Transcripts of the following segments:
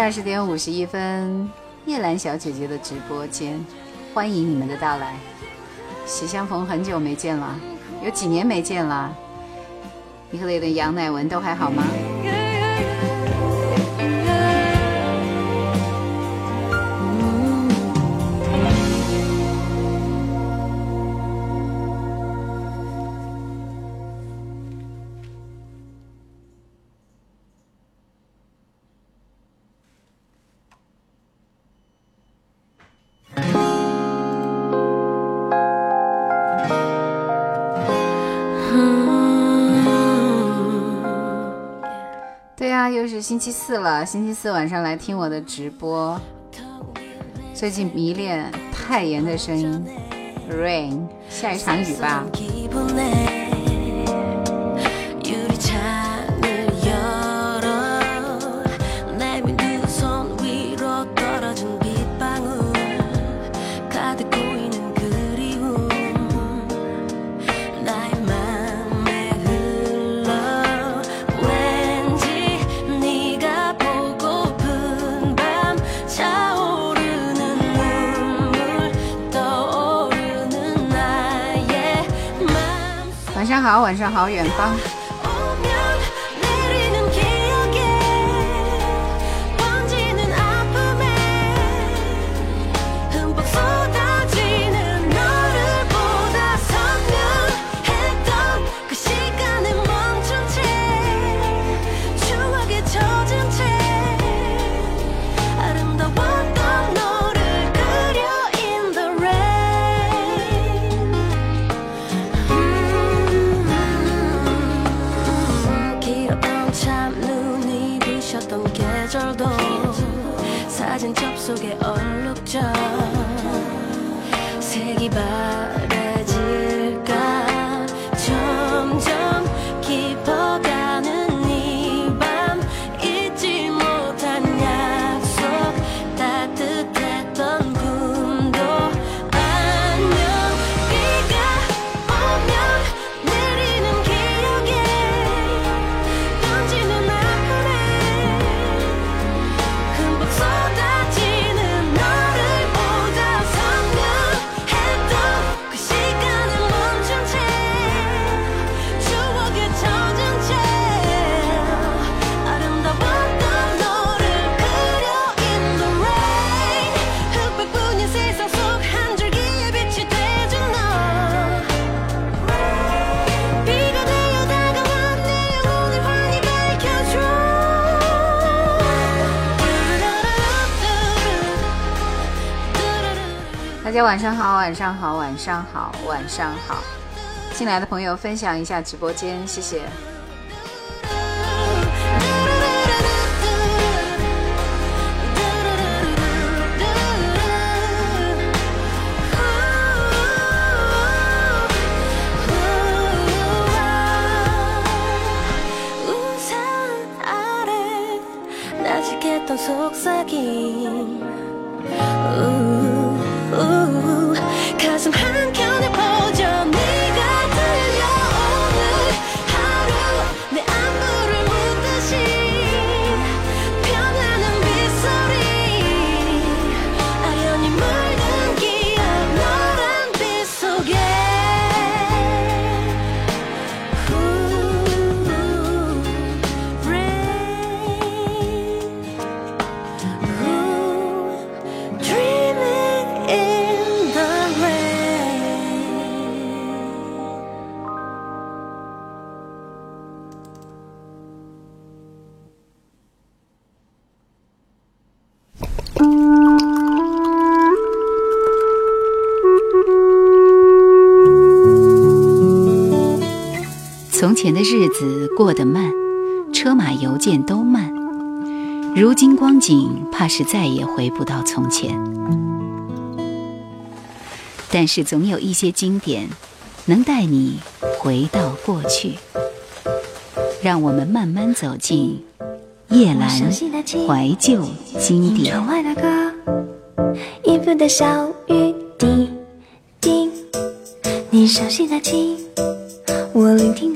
二十点五十一分，叶兰小姐姐的直播间，欢迎你们的到来。喜相逢，很久没见了，有几年没见了。你和你的杨乃文都还好吗？是星期四了，星期四晚上来听我的直播。最近迷恋泰妍的声音，Rain 下一场雨吧。好，晚上好，远方。大家晚上好，晚上好，晚上好，晚上好。进来的朋友分享一下直播间，谢谢。前的日子过得慢，车马邮件都慢。如今光景，怕是再也回不到从前。但是总有一些经典，能带你回到过去。让我们慢慢走进叶阑怀旧经典。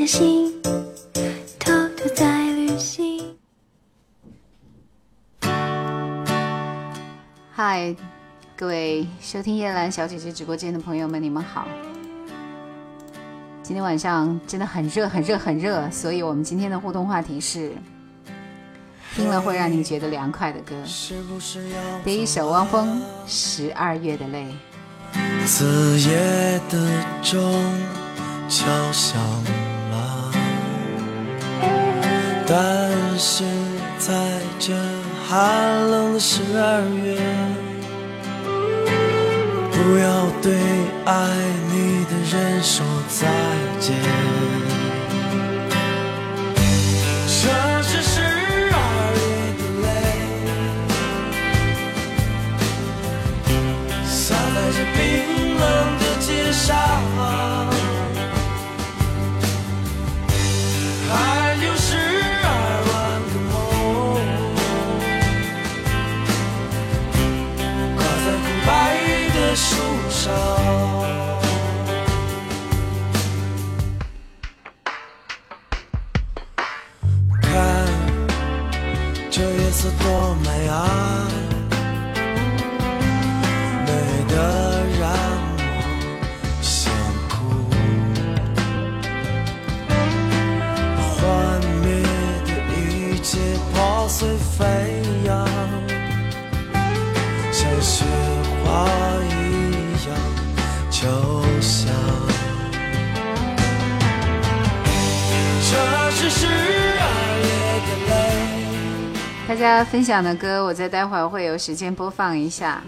心，偷偷在旅行。嗨，各位收听叶兰小姐姐直播间的朋友们，你们好。今天晚上真的很热，很热，很热，所以我们今天的互动话题是：听了会让你觉得凉快的歌。第一首，汪峰《十二月的泪》。子夜的钟敲响。但是在这寒冷的十二月，不要对爱你的人说再见。Ah. 大家分享的歌，我在待会儿会有时间播放一下，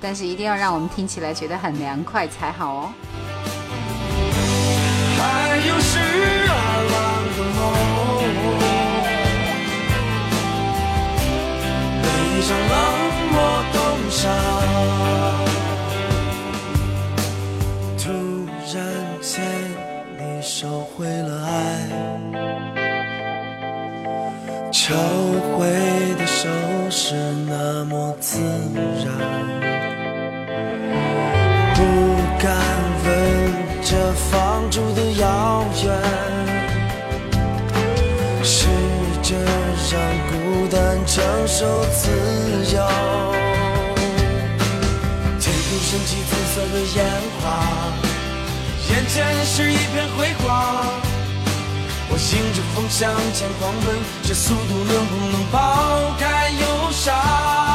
但是一定要让我们听起来觉得很凉快才好哦。还有十二万个梦，被一冷漠冻伤，突然间你收回了爱。收回的手是那么自然，不敢问这放逐的遥远，试着让孤单承受自由。天空升起紫色的烟花，眼前是一片辉煌。我迎着风向前狂奔，这速度能不能抛开忧伤？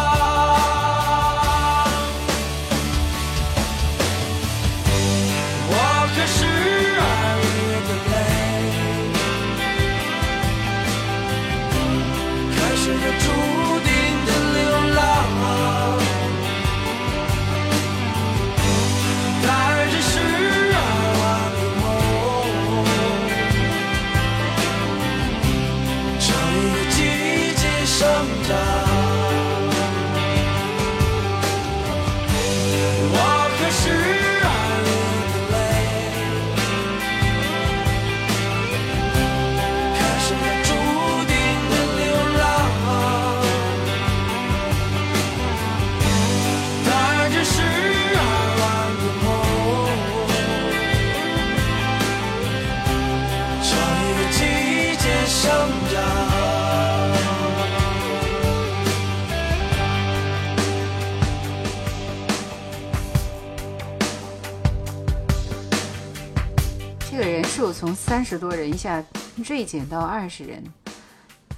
从三十多人一下锐减到二十人，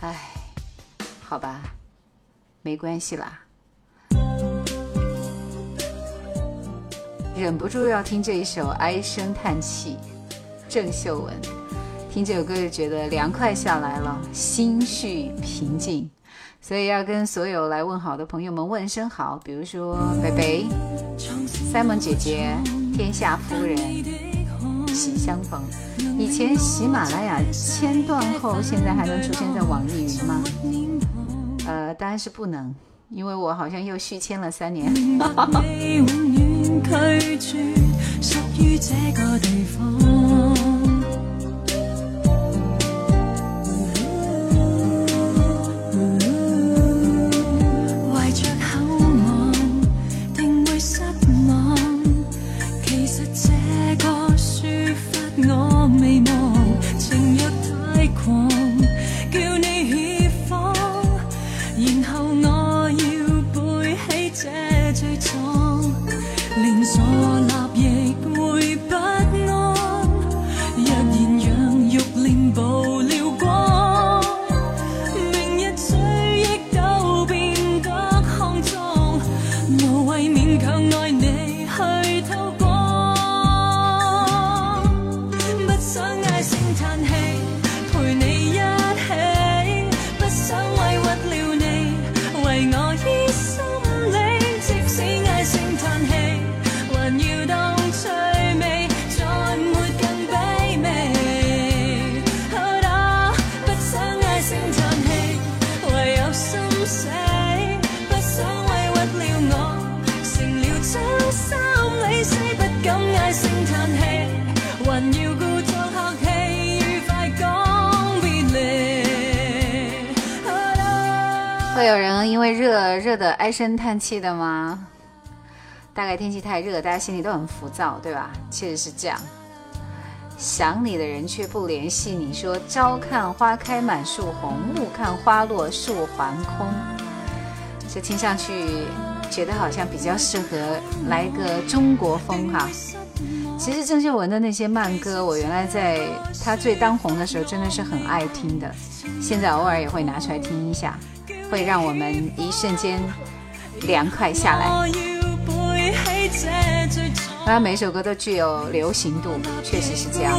唉，好吧，没关系啦。忍不住要听这一首《唉声叹气》，郑秀文。听这首歌就觉得凉快下来了，心绪平静。所以要跟所有来问好的朋友们问声好，比如说贝贝、Simon 姐姐、天下夫人。喜相逢，以前喜马拉雅签断后，现在还能出现在网易云吗？呃，当然是不能，因为我好像又续签了三年。热热的唉声叹气的吗？大概天气太热，大家心里都很浮躁，对吧？确实是这样。想你的人却不联系你说：“朝看花开满树红，暮看花落树还空。”这听上去觉得好像比较适合来个中国风哈。其实郑秀文的那些慢歌，我原来在她最当红的时候真的是很爱听的，现在偶尔也会拿出来听一下。会让我们一瞬间凉快下来。啊，每首歌都具有流行度，确实是这样。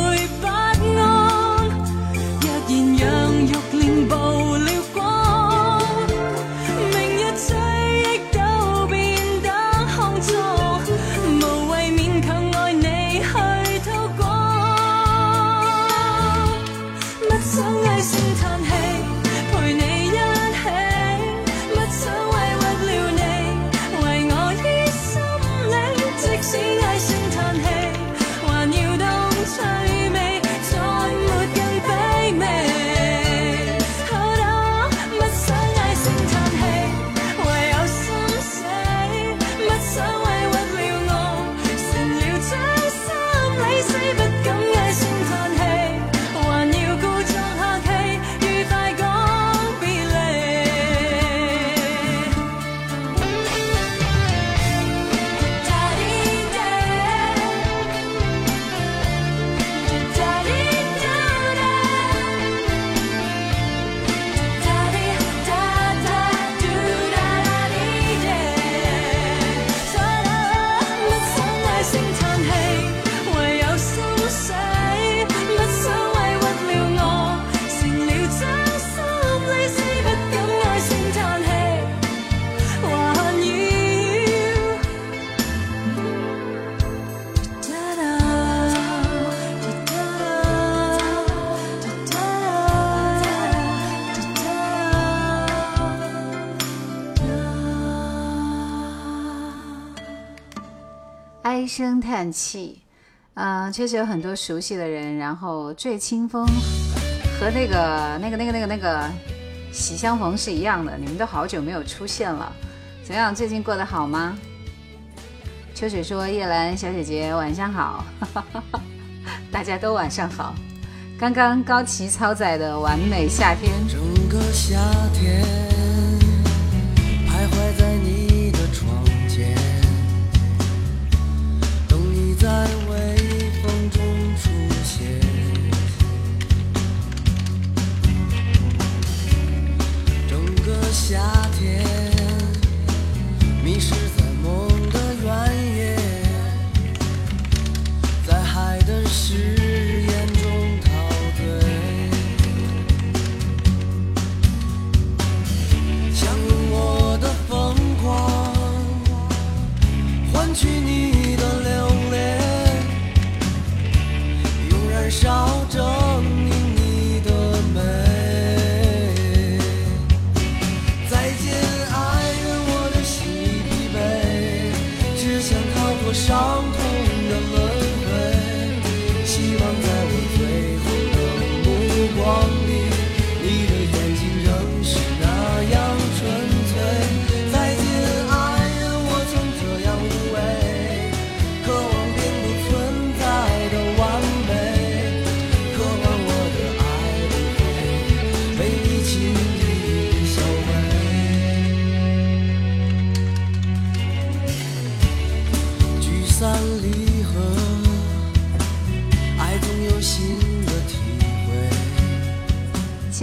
声叹气，嗯，确实有很多熟悉的人。然后醉清风和那个、那个、那个、那个、那个喜相逢是一样的，你们都好久没有出现了。怎么样，最近过得好吗？秋水说：“叶兰小姐姐晚上好，大家都晚上好。”刚刚高崎超载的完美夏天。夏天，迷失在梦的原野，在海的誓言中陶醉，想用我的疯狂换取。你。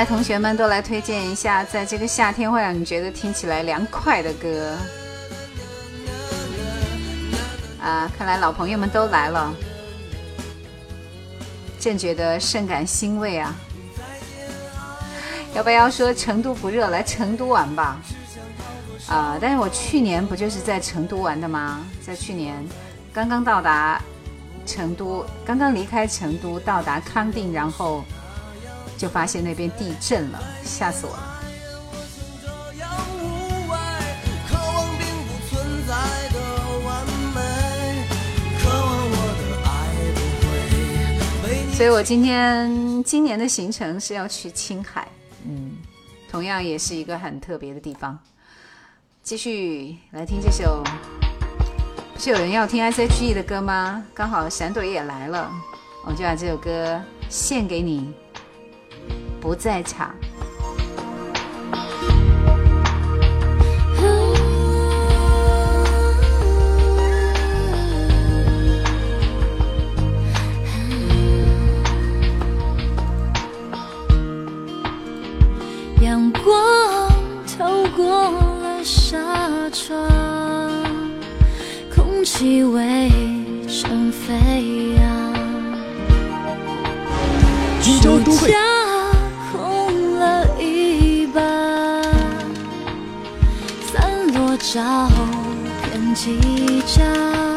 来，同学们都来推荐一下，在这个夏天会让你觉得听起来凉快的歌。啊，看来老朋友们都来了，朕觉得甚感欣慰啊！要不要说成都不热，来成都玩吧？啊，但是我去年不就是在成都玩的吗？在去年，刚刚到达成都，刚刚离开成都，到达康定，然后。就发现那边地震了，吓死我了！所以我今天今年的行程是要去青海，嗯，同样也是一个很特别的地方。继续来听这首，不是有人要听 S H E 的歌吗？刚好闪朵也来了，我就把这首歌献给你。不在场。气微尘飞扬。金州都会。少天几较。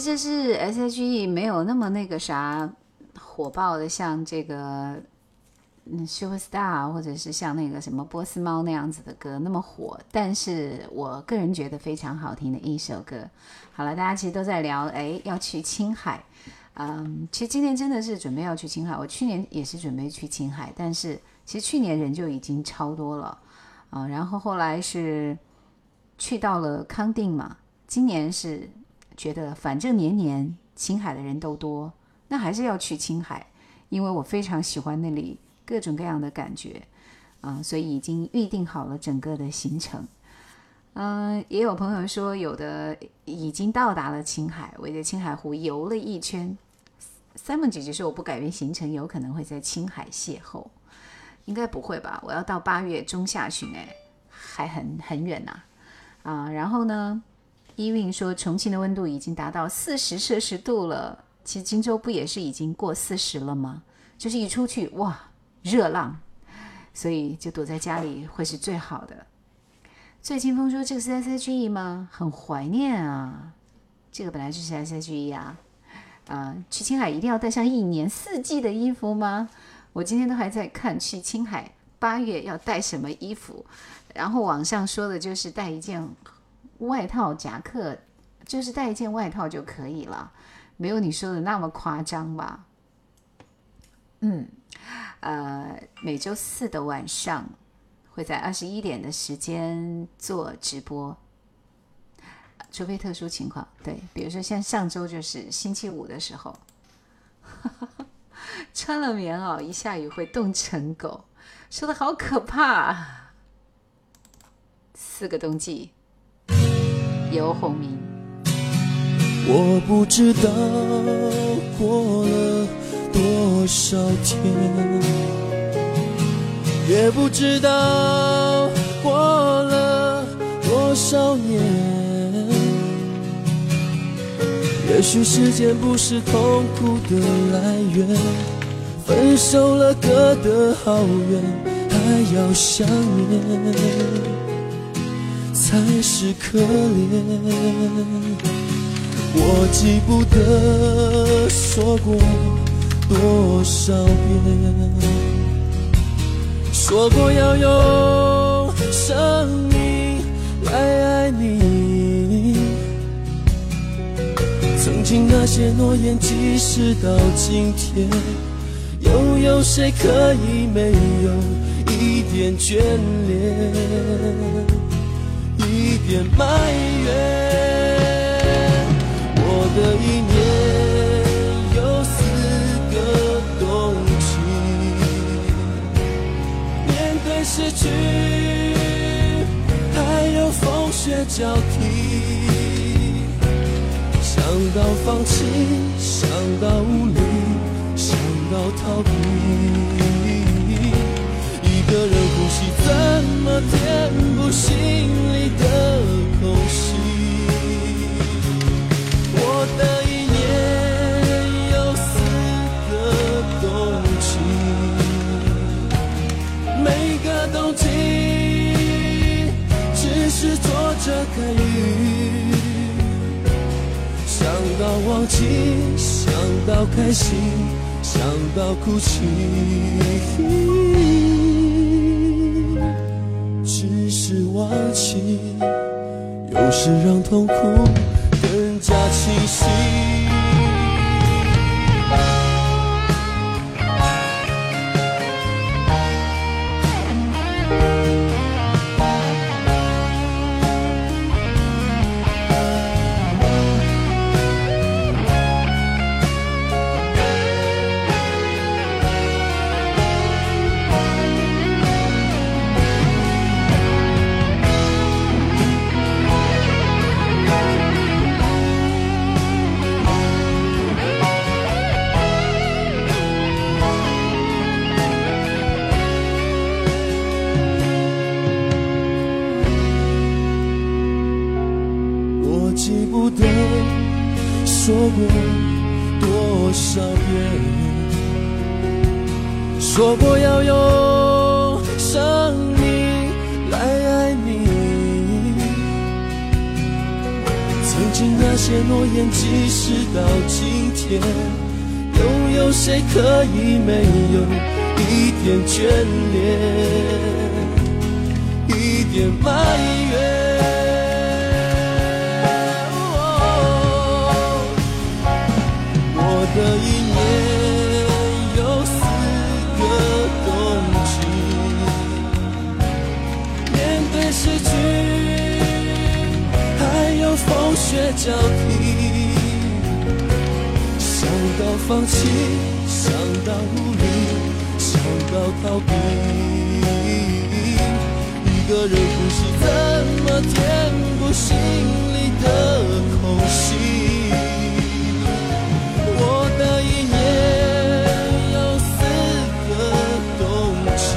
这是 SHE 没有那么那个啥火爆的，像这个嗯 Super Star，或者是像那个什么波斯猫那样子的歌那么火，但是我个人觉得非常好听的一首歌。好了，大家其实都在聊，哎，要去青海，嗯，其实今年真的是准备要去青海，我去年也是准备去青海，但是其实去年人就已经超多了，啊，然后后来是去到了康定嘛，今年是。觉得反正年年青海的人都多，那还是要去青海，因为我非常喜欢那里各种各样的感觉，啊，所以已经预定好了整个的行程。嗯，也有朋友说有的已经到达了青海，围着青海湖游了一圈。三 n 姐姐说我不改变行程，有可能会在青海邂逅，应该不会吧？我要到八月中下旬，哎，还很很远呐，啊，然后呢？一运说重庆的温度已经达到四十摄氏度了，其实荆州不也是已经过四十了吗？就是一出去哇热浪，所以就躲在家里会是最好的。醉清风说这个是 SHE 吗？很怀念啊，这个本来就是 SHE 啊啊！去青海一定要带上一年四季的衣服吗？我今天都还在看去青海八月要带什么衣服，然后网上说的就是带一件。外套夹克，就是带一件外套就可以了，没有你说的那么夸张吧？嗯，呃，每周四的晚上会在二十一点的时间做直播，除非特殊情况。对，比如说像上周就是星期五的时候，穿了棉袄一下雨会冻成狗，说的好可怕，四个冬季。游鸿明，我不知道过了多少天，也不知道过了多少年。也许时间不是痛苦的来源，分手了，隔得好远，还要想念。才是可怜。我记不得说过多少遍，说过要用生命来爱你。曾经那些诺言，即使到今天，又有谁可以没有一点眷恋？别埋怨，我的一年有四个冬季。面对失去，还有风雪交替。想到放弃，想到无力，想到逃避。呼吸怎么填补心里的空隙？我的一年有四个冬季，每个冬季只是坐着看雨，想到忘记，想到开心，想到哭泣。放弃，有时让痛苦更加清晰。又有谁可以没有一点眷恋，一点埋怨？我的一年有四个冬季，面对失去，还有风雪交。替。放弃，想到无力，想到逃避。一个人呼吸怎么填补心里的空隙。我的一年有四个冬季，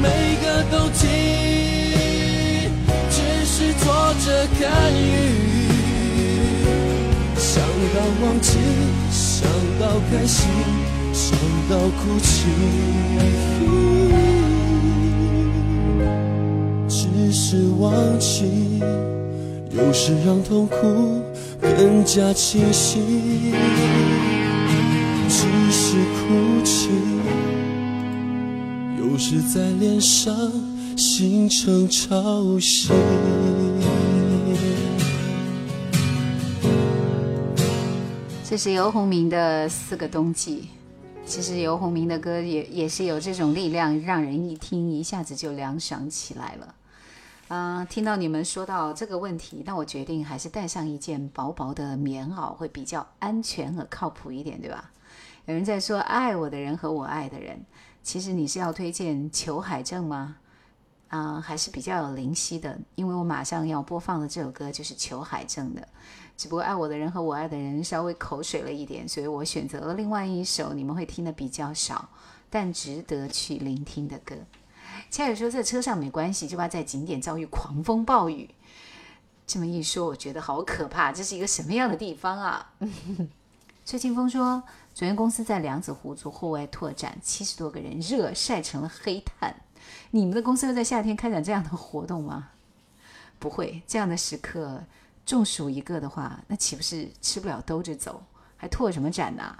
每个冬季只是坐着看雨。到忘记，想到开心，想到哭泣，只是忘记，有时让痛苦更加清晰；只是哭泣，有时在脸上形成潮汐。这是游鸿明的《四个冬季》，其实游鸿明的歌也也是有这种力量，让人一听一下子就凉爽起来了。啊，听到你们说到这个问题，那我决定还是带上一件薄薄的棉袄，会比较安全和靠谱一点，对吧？有人在说爱我的人和我爱的人，其实你是要推荐裘海正吗？啊，还是比较有灵犀的，因为我马上要播放的这首歌就是裘海正的，只不过《爱我的人和我爱的人》稍微口水了一点，所以我选择了另外一首你们会听的比较少但值得去聆听的歌。恰宇说在车上没关系，就怕在景点遭遇狂风暴雨。这么一说，我觉得好可怕，这是一个什么样的地方啊？崔庆峰说，昨天公司在梁子湖做户外拓展，七十多个人热晒成了黑炭。你们的公司会在夏天开展这样的活动吗？不会，这样的时刻中暑一个的话，那岂不是吃不了兜着走？还拓什么展呢？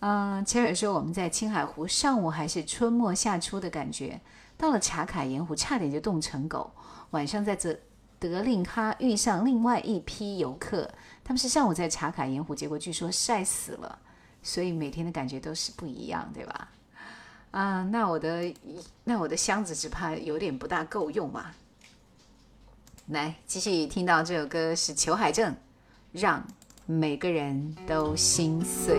嗯，前面说我们在青海湖上午还是春末夏初的感觉，到了茶卡盐湖差点就冻成狗。晚上在这德令哈遇上另外一批游客，他们是上午在茶卡盐湖，结果据说晒死了。所以每天的感觉都是不一样，对吧？啊，那我的那我的箱子只怕有点不大够用嘛。来，继续听到这首歌是裘海正，让每个人都心碎。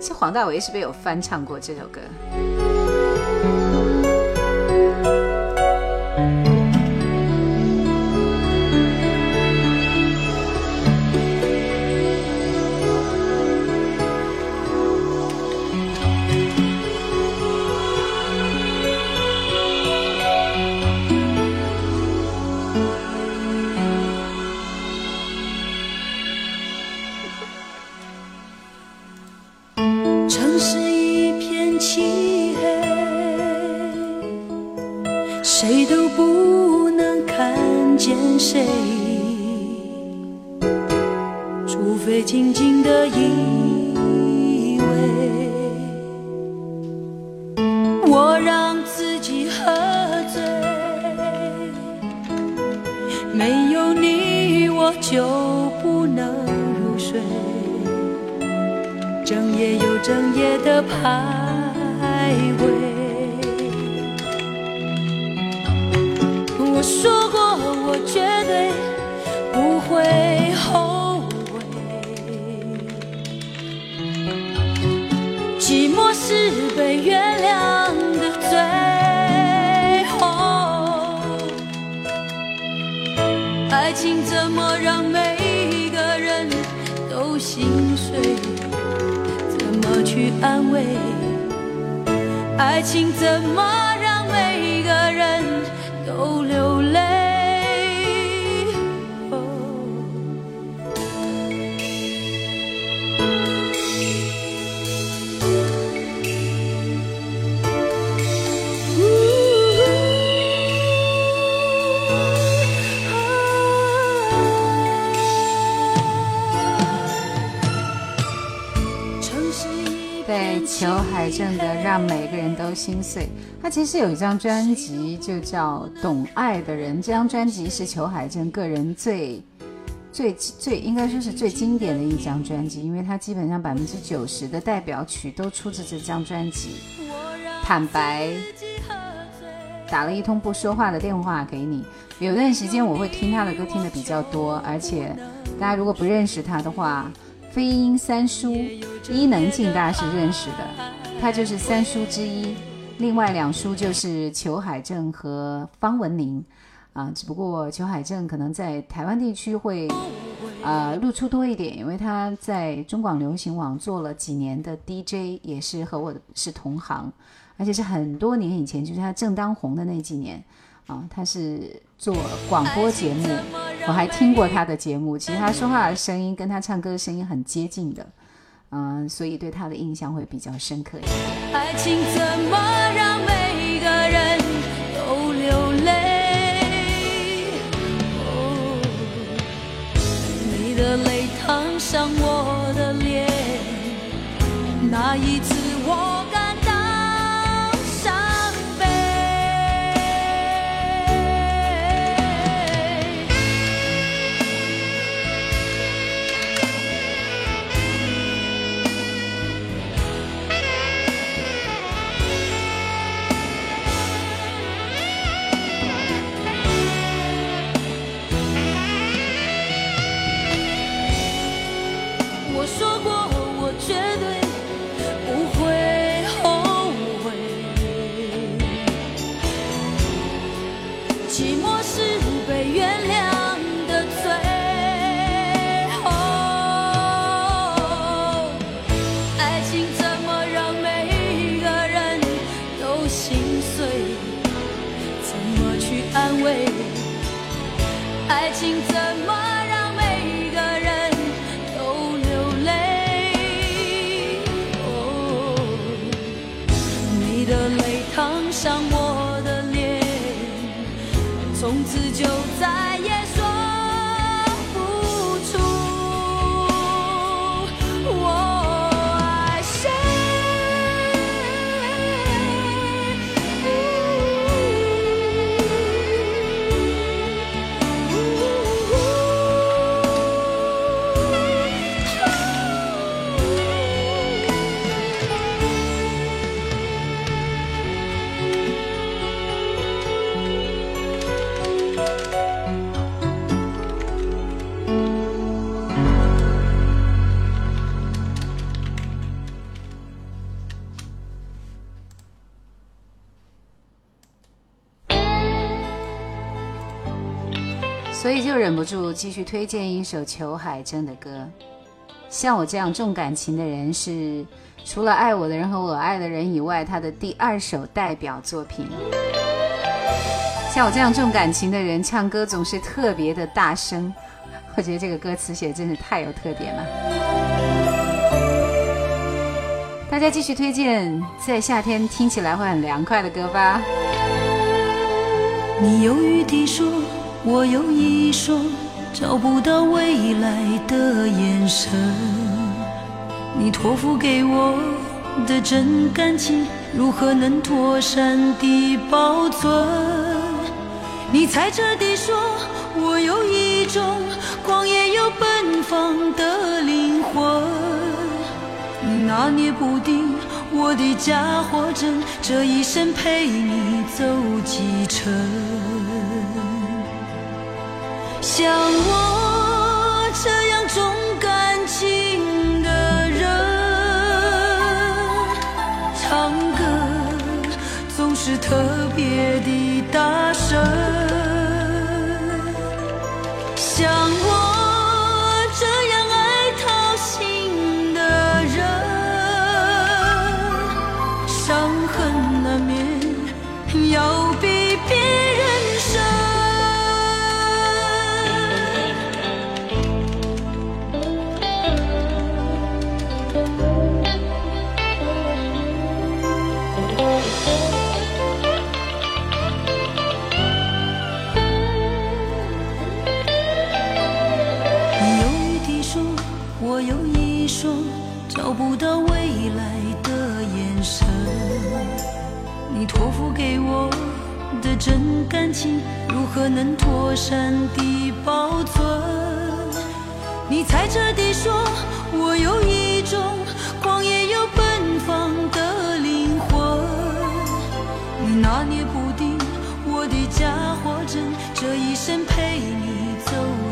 实黄大炜是不是有翻唱过这首歌？岁，他其实有一张专辑，就叫《懂爱的人》。这张专辑是裘海正个人最、最、最应该说是最经典的一张专辑，因为他基本上百分之九十的代表曲都出自这张专辑。坦白，打了一通不说话的电话给你。有段时间我会听他的歌听的比较多，而且大家如果不认识他的话，飞鹰三叔伊能静大家是认识的，他就是三叔之一。另外两书就是裘海正和方文琳，啊，只不过裘海正可能在台湾地区会，啊，露出多一点，因为他在中广流行网做了几年的 DJ，也是和我是同行，而且是很多年以前，就是他正当红的那几年，啊，他是做广播节目，我还听过他的节目，其实他说话的声音跟他唱歌的声音很接近的。嗯所以对他的印象会比较深刻一点爱情怎么让每个人都流泪哦你的泪烫伤我的脸那一次上我的脸，从此就。所以就忍不住继续推荐一首裘海正的歌，《像我这样重感情的人》，是除了爱我的人和我爱的人以外，他的第二首代表作品。像我这样重感情的人，唱歌总是特别的大声，我觉得这个歌词写真是太有特点了。大家继续推荐在夏天听起来会很凉快的歌吧。你犹豫地说。我有一双找不到未来的眼神，你托付给我的真感情，如何能妥善地保存？你猜测地说，我有一种狂野又奔放的灵魂，拿捏不定我的假或真，这一生陪你走几程？像我这样重感情的人，唱歌总是特别的大声。像。我能妥善地保存。你猜测地说，我有一种狂野又奔放的灵魂。你拿捏不定我的假或真，这一生陪你走。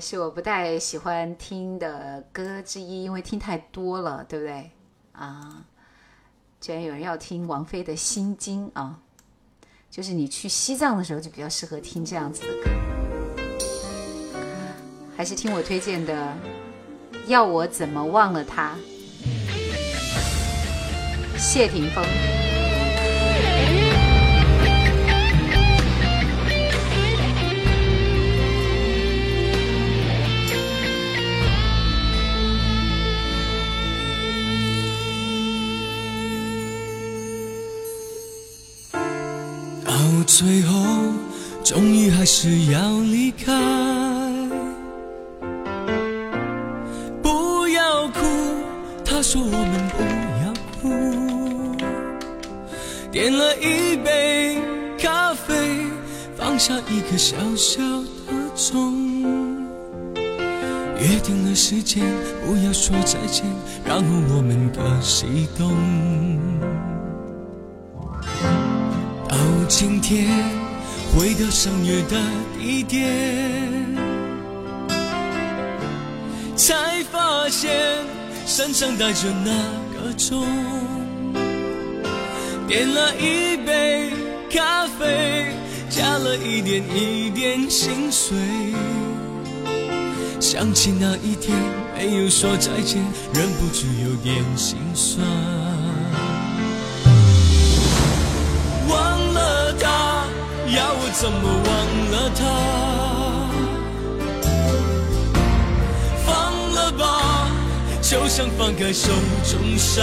是我不太喜欢听的歌之一，因为听太多了，对不对？啊，居然有人要听王菲的《心经》啊，就是你去西藏的时候就比较适合听这样子的歌，还是听我推荐的，《要我怎么忘了他》，谢霆锋。到最后，终于还是要离开。不要哭，他说我们不要哭。点了一杯咖啡，放下一个小小的钟，约定了时间，不要说再见，然后我们各西东。晴天，回到相约的地点，才发现身上带着那个钟，点了一杯咖啡，加了一点一点心碎。想起那一天没有说再见，忍不住有点心酸。怎么忘了他？放了吧，就像放开手中沙。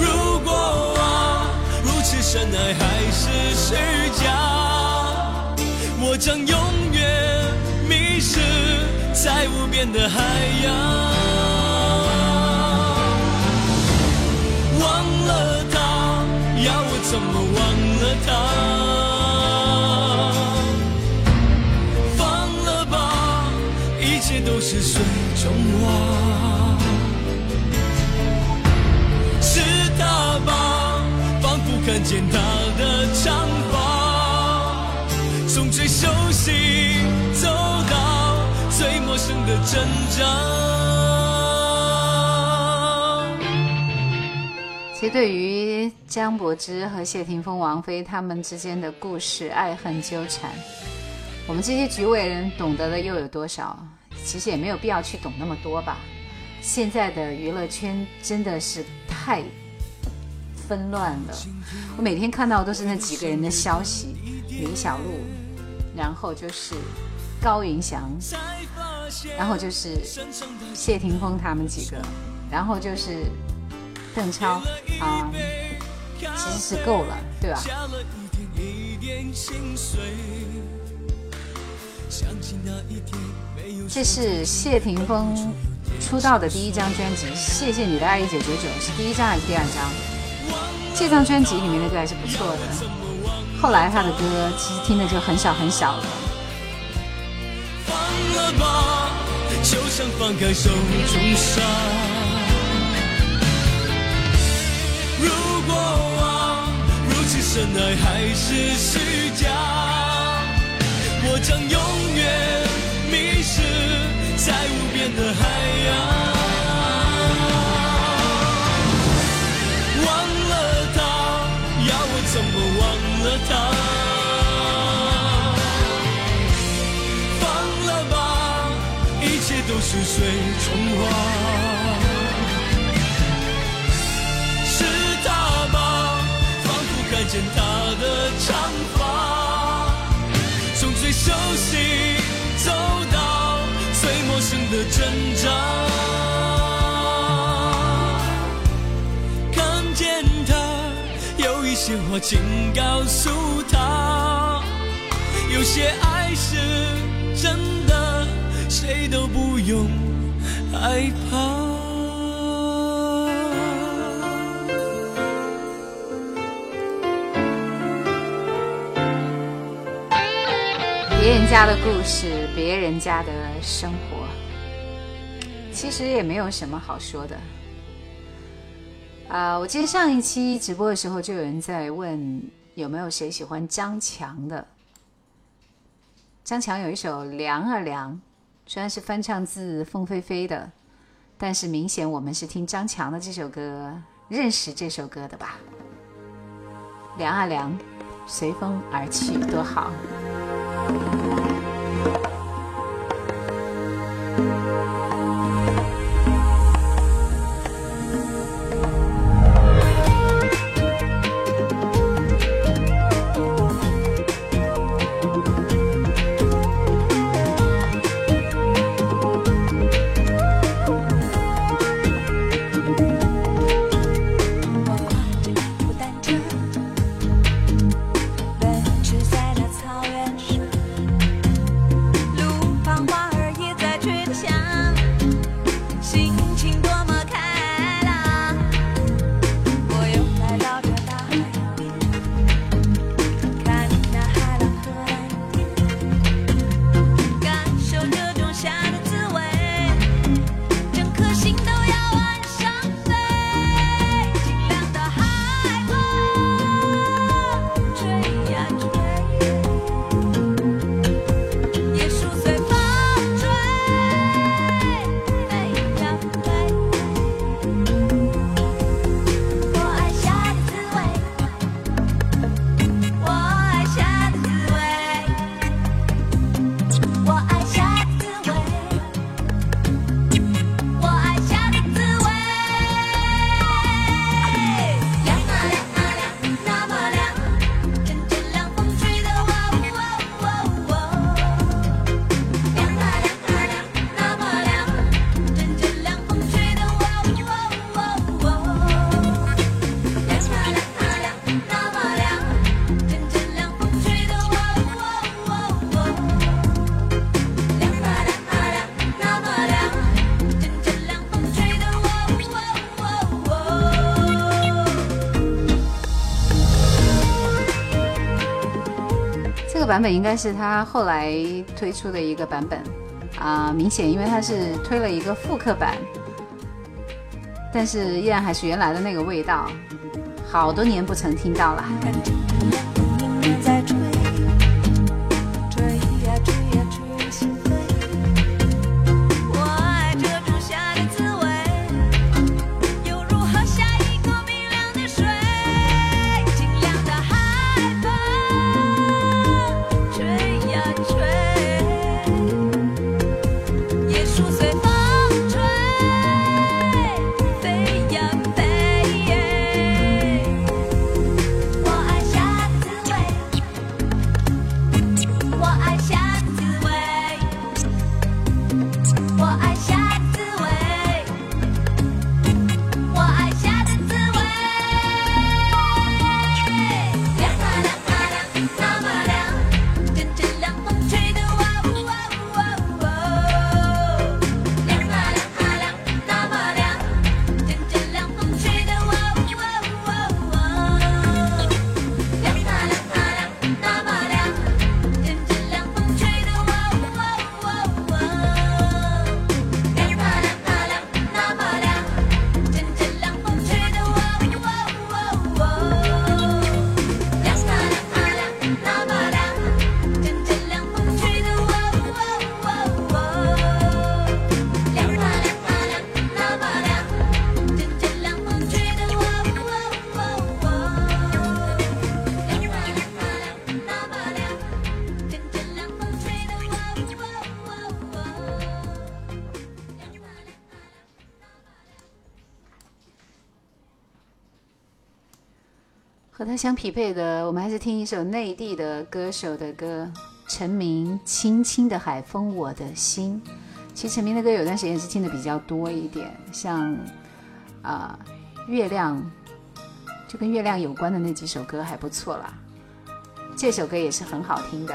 如果啊，如此深爱还是虚假，我将永远迷失在无边的海洋。怎么忘了他？放了吧，一切都是水中花。是他吧，仿佛看见他的长发，从最熟悉走到最陌生的挣扎。对于江柏芝和谢霆锋、王菲他们之间的故事、爱恨纠缠，我们这些局外人懂得的又有多少？其实也没有必要去懂那么多吧。现在的娱乐圈真的是太纷乱了，我每天看到都是那几个人的消息：林小璐，然后就是高云翔，然后就是谢霆锋他们几个，然后就是。邓超啊，其实是够了，对吧？这是谢霆锋出道的第一张专辑，《谢谢你的爱》一九九九是第一张还是第二张？这张专辑里面的歌还是不错的，后来他的歌其实听的就很小很小了。如果忘如此深爱还是虚假，我将永远迷失在无边的海洋。忘了他，要我怎么忘了他？放了吧，一切都是水中花。看见他的长发，从最熟悉走到最陌生的挣扎。看见他有一些话，请告诉他，有些爱是真的，谁都不用害怕。别人家的故事，别人家的生活，其实也没有什么好说的。啊，我记得上一期直播的时候，就有人在问有没有谁喜欢张强的。张强有一首《凉啊凉》，虽然是翻唱自凤飞飞的，但是明显我们是听张强的这首歌认识这首歌的吧？凉啊凉，随风而去，多好。Thank you. 版本应该是他后来推出的一个版本，啊，明显因为他是推了一个复刻版，但是依然还是原来的那个味道，好多年不曾听到了。相匹配的，我们还是听一首内地的歌手的歌，陈明《轻轻的海风》，我的心。其实陈明的歌有段时间是听的比较多一点，像啊月亮，就跟月亮有关的那几首歌还不错啦。这首歌也是很好听的。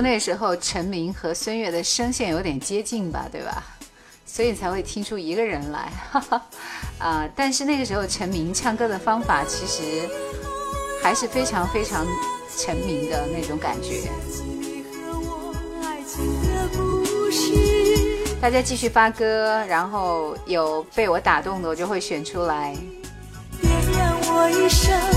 那时候陈明和孙悦的声线有点接近吧，对吧？所以才会听出一个人来 啊！但是那个时候陈明唱歌的方法其实还是非常非常成名的那种感觉。大家继续发歌，然后有被我打动的我就会选出来。我一生。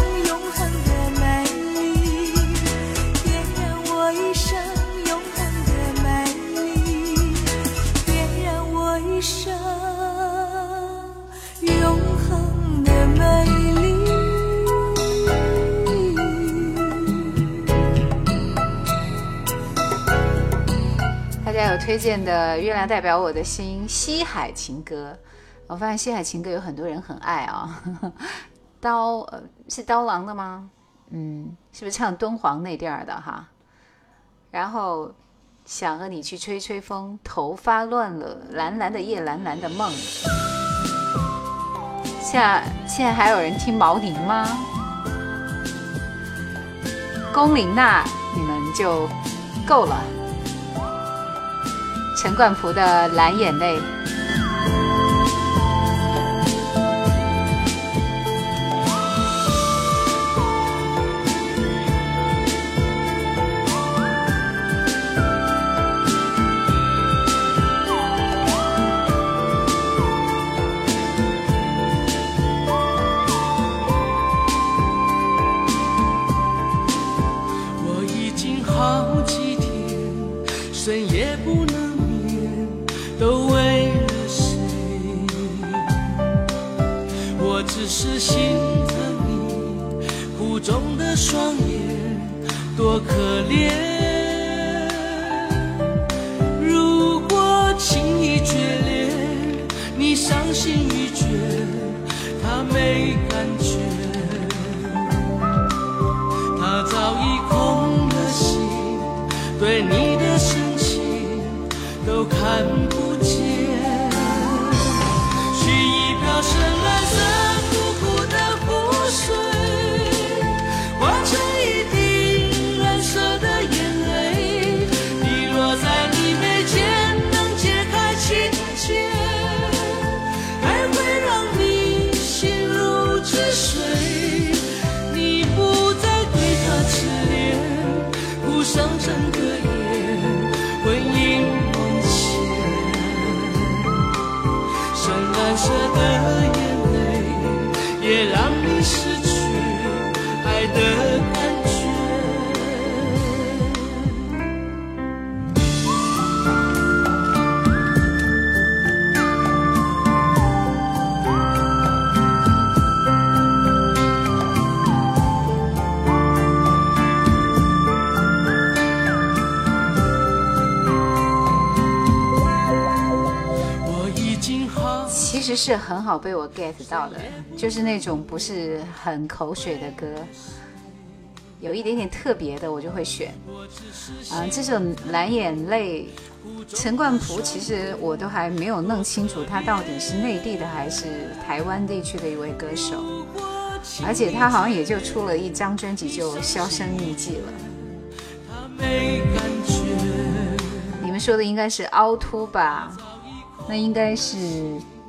推荐的《月亮代表我的心》《西海情歌》，我发现《西海情歌》有很多人很爱啊。刀呃，是刀郎的吗？嗯，是不是唱敦煌那地儿的哈？然后想和你去吹吹风，头发乱了，蓝蓝的夜，蓝蓝的梦。现现在还有人听毛宁吗？龚琳娜，你们就够了。陈冠甫的《蓝眼泪》。心疼你哭中的双眼，多可怜！如果轻易决裂，你伤心欲绝，他没感觉，他早已空了心，对你的深情都看不。实是很好被我 get 到的，就是那种不是很口水的歌，有一点点特别的，我就会选。啊，这首《蓝眼泪，陈冠蒲其实我都还没有弄清楚他到底是内地的还是台湾地区的一位歌手，而且他好像也就出了一张专辑就销声匿迹了。你们说的应该是凹凸吧？那应该是。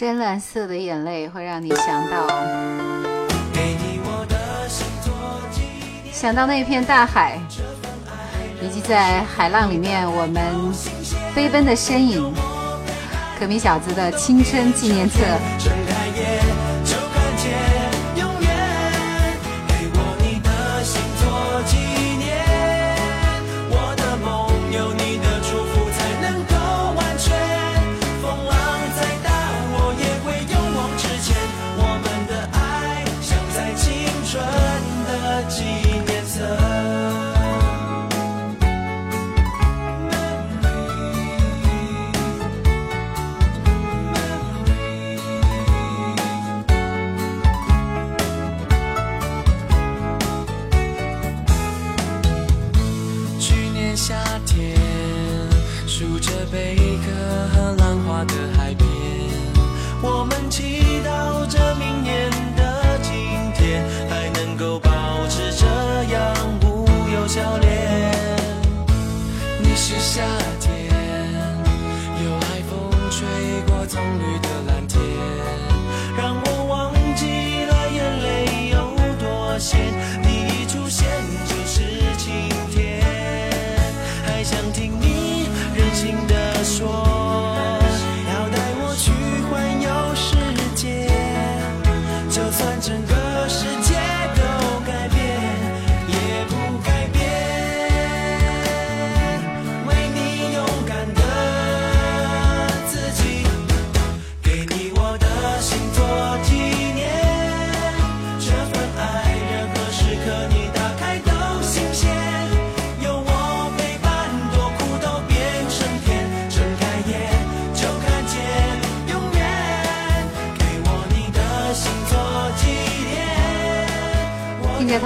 深蓝色的眼泪会让你想到，想到那片大海，以及在海浪里面我们飞奔的身影。可米小子的青春纪念册。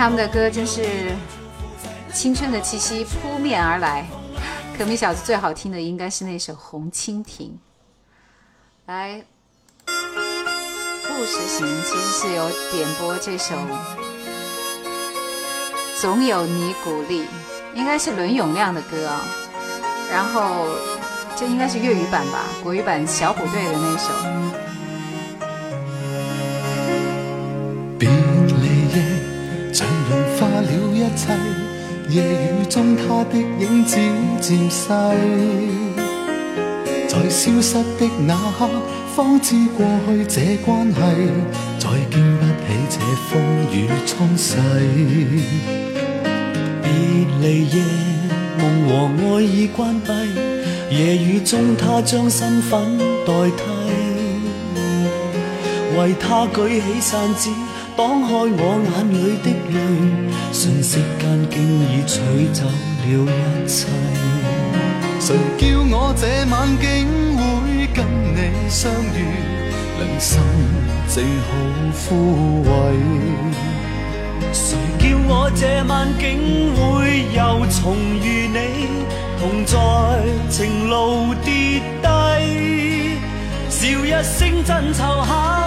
他们的歌真是青春的气息扑面而来，可米小子最好听的应该是那首《红蜻蜓》。来，《故事型》其实是有点播这首《总有你鼓励》，应该是伦永亮的歌，啊。然后这应该是粤语版吧，国语版小虎队的那首。夜雨中，他的影子渐细，在消失的那刻，方知过去这关系，再经不起这风雨冲洗。别离夜，梦和爱已关闭，夜雨中他将身份代替，为他举起伞子。放开我眼里的泪，瞬息间竟已取走了一切。谁叫我这晚竟会跟你相遇，良心正好枯萎。谁叫我这晚竟会又重遇你，同在情路跌低，笑一声，真巧。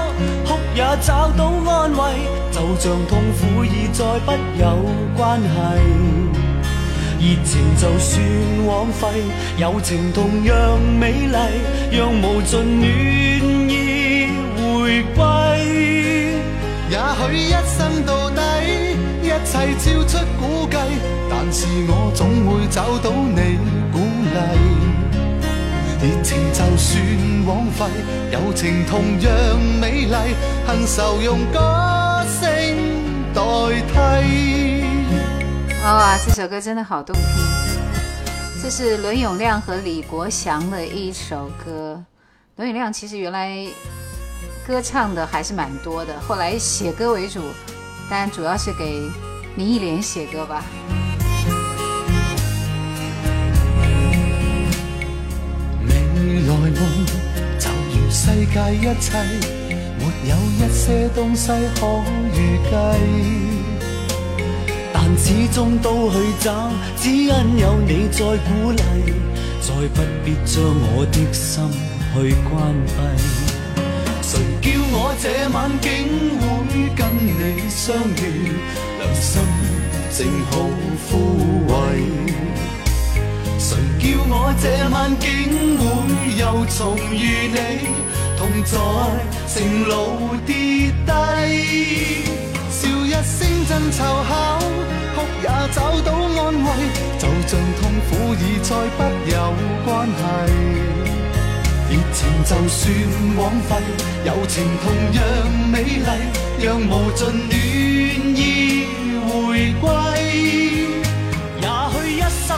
也找到安慰，就像痛苦已再不有关系。热情就算枉费，友情同样美丽，让无尽暖意回归。也许一生到底，一切超出估计，但是我总会找到你鼓励。热情就算枉费友情同样美丽恨愁用歌声代替哇这首歌真的好动听这是伦永亮和李国祥的一首歌伦永亮其实原来歌唱的还是蛮多的后来写歌为主但主要是给林忆莲写歌吧世界一切没有一些东西可预计，但始终都去找，只因有你在鼓励，再不必将我的心去关闭。谁叫我这晚竟会跟你相遇，良心正好枯萎。谁叫我这晚竟会又重遇你，同在情路跌低，笑一声真凑巧，哭也找到安慰，就像痛苦已再不有关系，热情就算枉费，友情同样美丽，让无尽暖意回归。啊，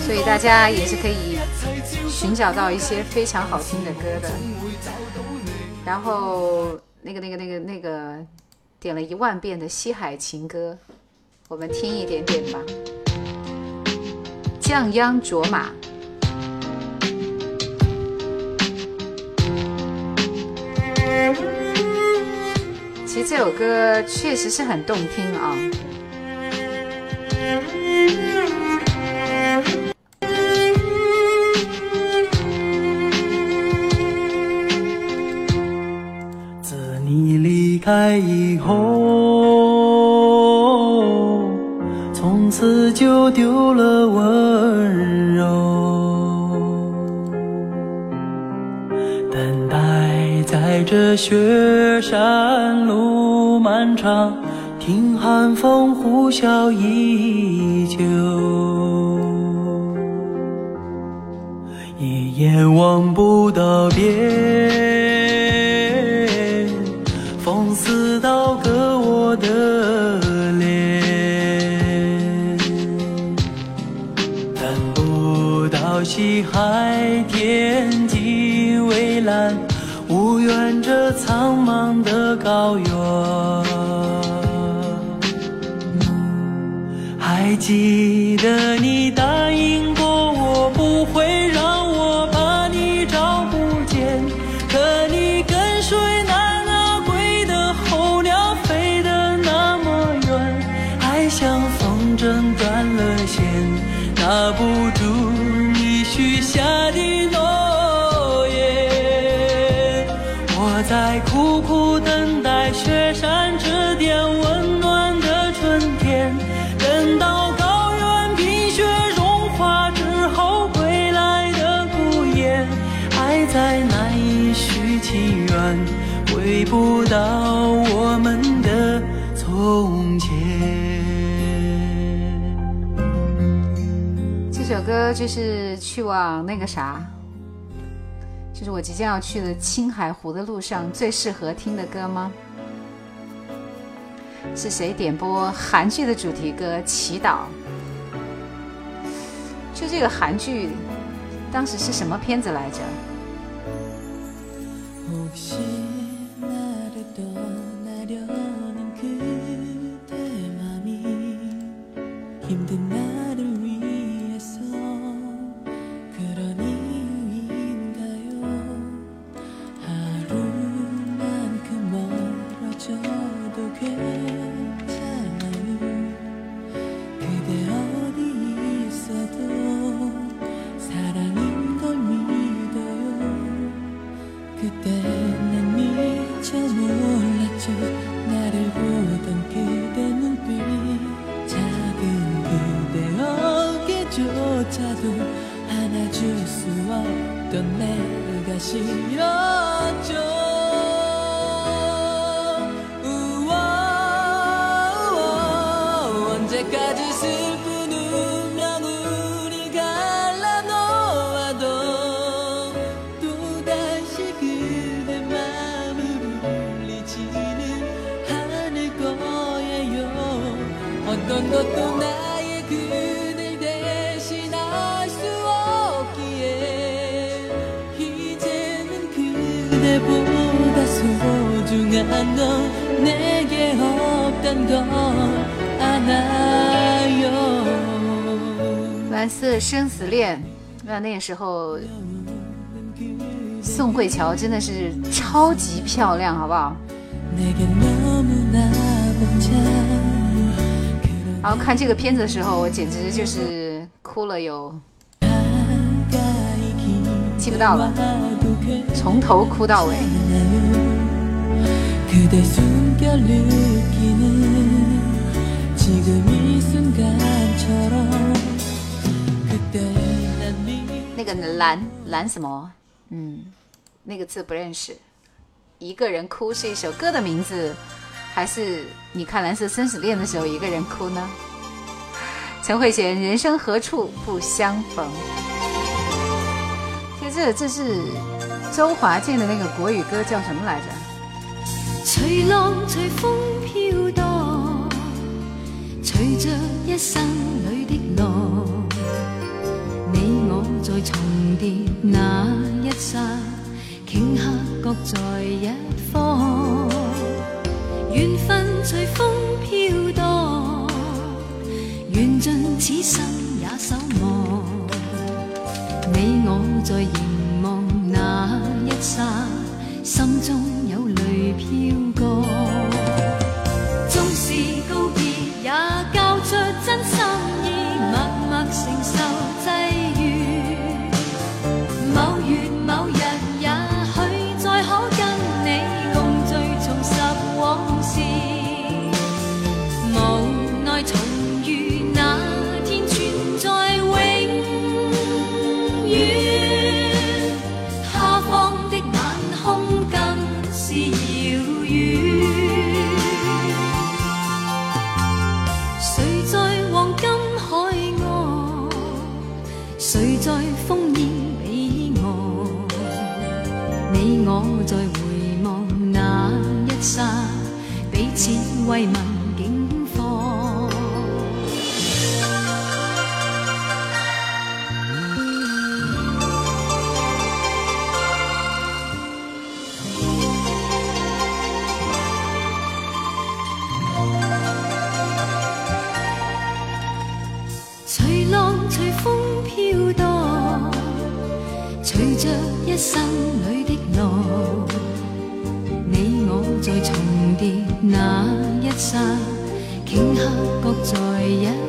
所以大家也是可以寻找到一些非常好听的歌的。然后，那个、那个、那个、那个。点了一万遍的《西海情歌》，我们听一点点吧。降央卓玛，其实这首歌确实是很动听啊。在以后，从此就丢了温柔。等待在这雪山路漫长，听寒风呼啸依旧，一眼望不到边。海天际，蔚蓝无远这苍茫的高原，还记得你答应。情回不到我们的从前。这首歌就是去往那个啥，就是我即将要去的青海湖的路上最适合听的歌吗？是谁点播韩剧的主题歌《祈祷》？就这个韩剧，当时是什么片子来着？ 혹시 나를 또 어떤 내가 싫어 生死恋，那那时候，宋慧乔真的是超级漂亮，好不好？然后看这个片子的时候，我简直就是哭了有，记不到了，从头哭到尾。那个蓝蓝什么？嗯，那个字不认识。一个人哭是一首歌的名字，还是你看《蓝色生死恋》的时候一个人哭呢？陈慧娴《人生何处不相逢》。这这是周华健的那个国语歌叫什么来着？浪风飘着一生里的在重叠那一刹，顷刻各在一方。缘分随风飘荡，缘尽此生也守望。你我在凝望那一刹，心中有泪飘降。再回望那一刹，彼此慰问。顷刻各在一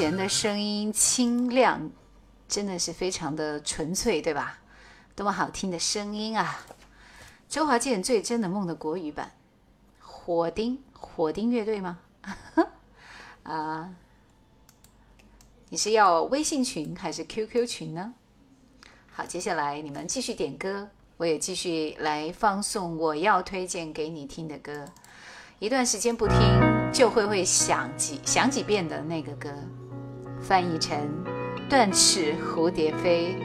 前的声音清亮，真的是非常的纯粹，对吧？多么好听的声音啊！周华健《最真的梦》的国语版，《火丁》火丁乐队吗？啊，你是要微信群还是 QQ 群呢？好，接下来你们继续点歌，我也继续来放送我要推荐给你听的歌。一段时间不听，就会会想几想几遍的那个歌。翻译成“断翅蝴蝶飞”。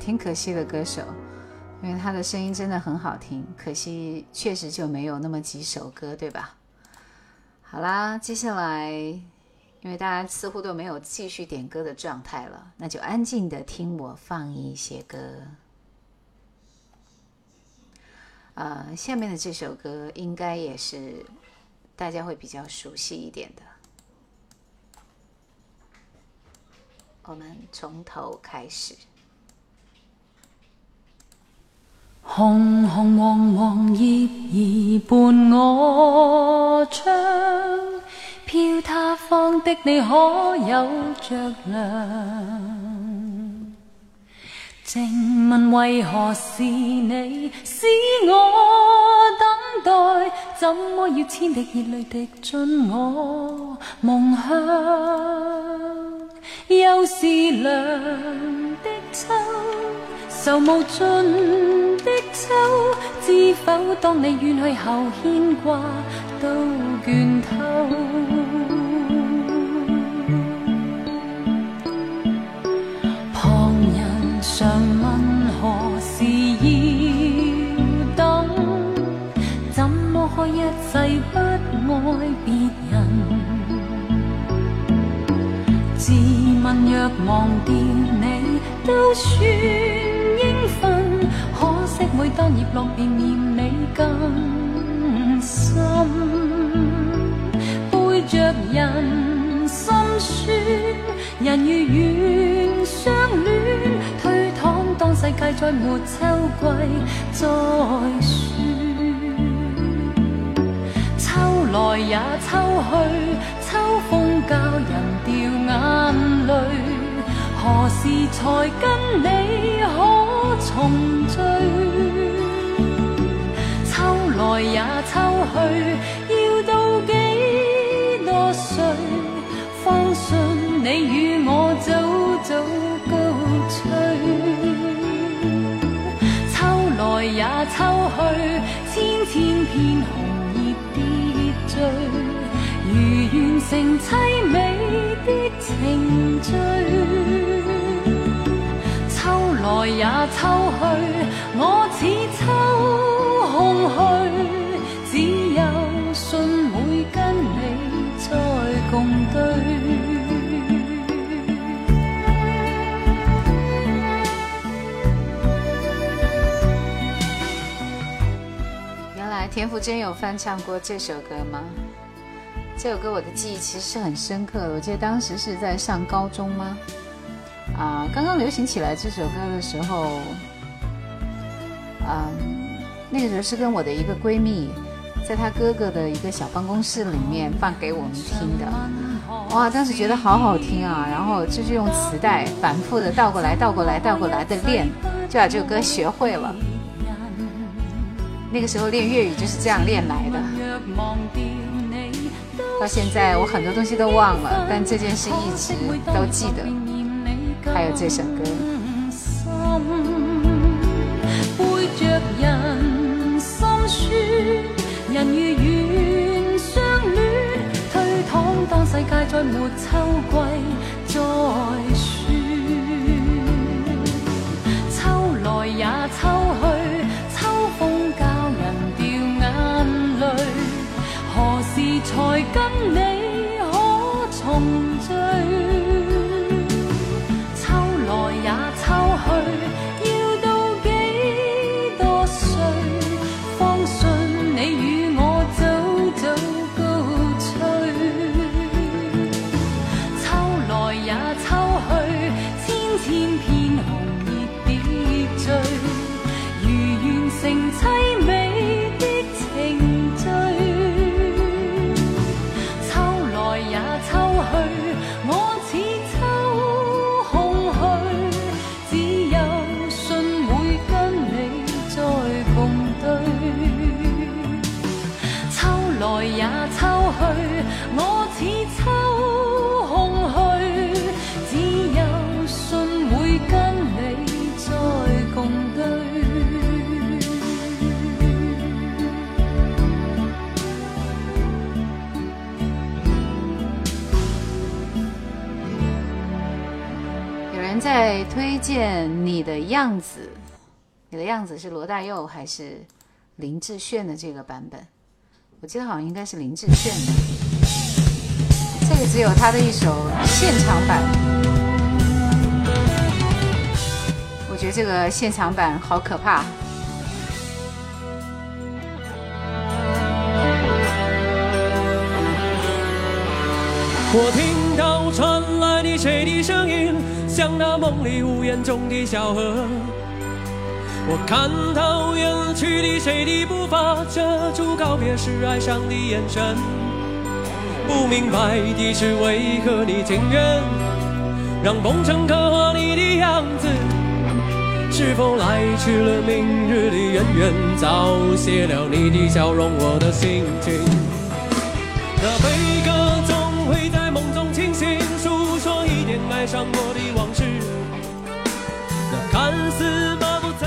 挺可惜的歌手，因为他的声音真的很好听，可惜确实就没有那么几首歌，对吧？好啦，接下来，因为大家似乎都没有继续点歌的状态了，那就安静的听我放一些歌。呃，下面的这首歌应该也是大家会比较熟悉一点的，我们从头开始。红红黄黄叶儿伴我窗，飘他方的你可有着凉？静问为何是你使我等待？怎么要千滴热泪滴进我梦乡？又是凉的秋。愁无尽的秋，知否？当你远去后，牵挂都倦透。旁人常问何时要等，怎么可一世不爱别人？自。问若忘掉你都算应份，可惜每当叶落便念你更深，背着人心酸，人如愿相恋，推搪当世界再没秋季再算。来也秋去，秋风教人掉眼泪。何时才跟你可重聚？秋来也秋去，要到几多岁？方信你与我早早告吹。秋来也秋去，千千片。如完成凄美的情序。秋来也秋去，我似秋空虚，只有信会跟你再共对。田馥甄有翻唱过这首歌吗？这首歌我的记忆其实是很深刻的，我记得当时是在上高中吗？啊，刚刚流行起来这首歌的时候，嗯，那个时候是跟我的一个闺蜜，在她哥哥的一个小办公室里面放给我们听的，哇，当时觉得好好听啊，然后就是用磁带反复的倒过来、倒过来、倒过来的练，就把这首歌学会了。那个时候练粤语就是这样练来的。到现在我很多东西都忘了，但这件事一直都记得，还有这首歌。背着人心酸，人如愿相恋，推搪当世界再没秋季再。người cấm nên 见你的样子，你的样子是罗大佑还是林志炫的这个版本？我记得好像应该是林志炫的。这个只有他的一首现场版，我觉得这个现场版好可怕。我听到传来的谁的声音，像那梦里呜咽中的小河。我看到远去的谁的步伐，遮住告别时哀伤的眼神。不明白的是为何你情愿让风尘刻画你的样子，是否来迟了明日的渊源，早谢了你的笑容，我的心情。那悲。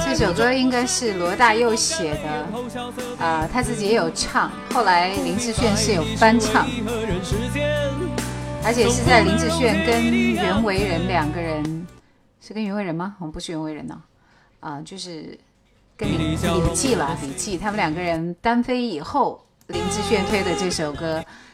这首歌应该是罗大佑写的，啊，他自己也有唱，后来林志炫是有翻唱，而且是在林志炫跟袁惟仁两个人，是跟袁惟仁吗？我们不是袁惟仁呢，啊，就是跟李李记了，李记他们两个人单飞以后，林志炫推的这首歌。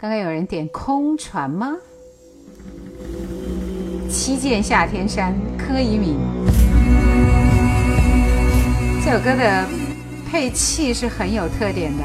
刚刚有人点空船吗？七剑下天山，柯以敏。这首歌的配器是很有特点的。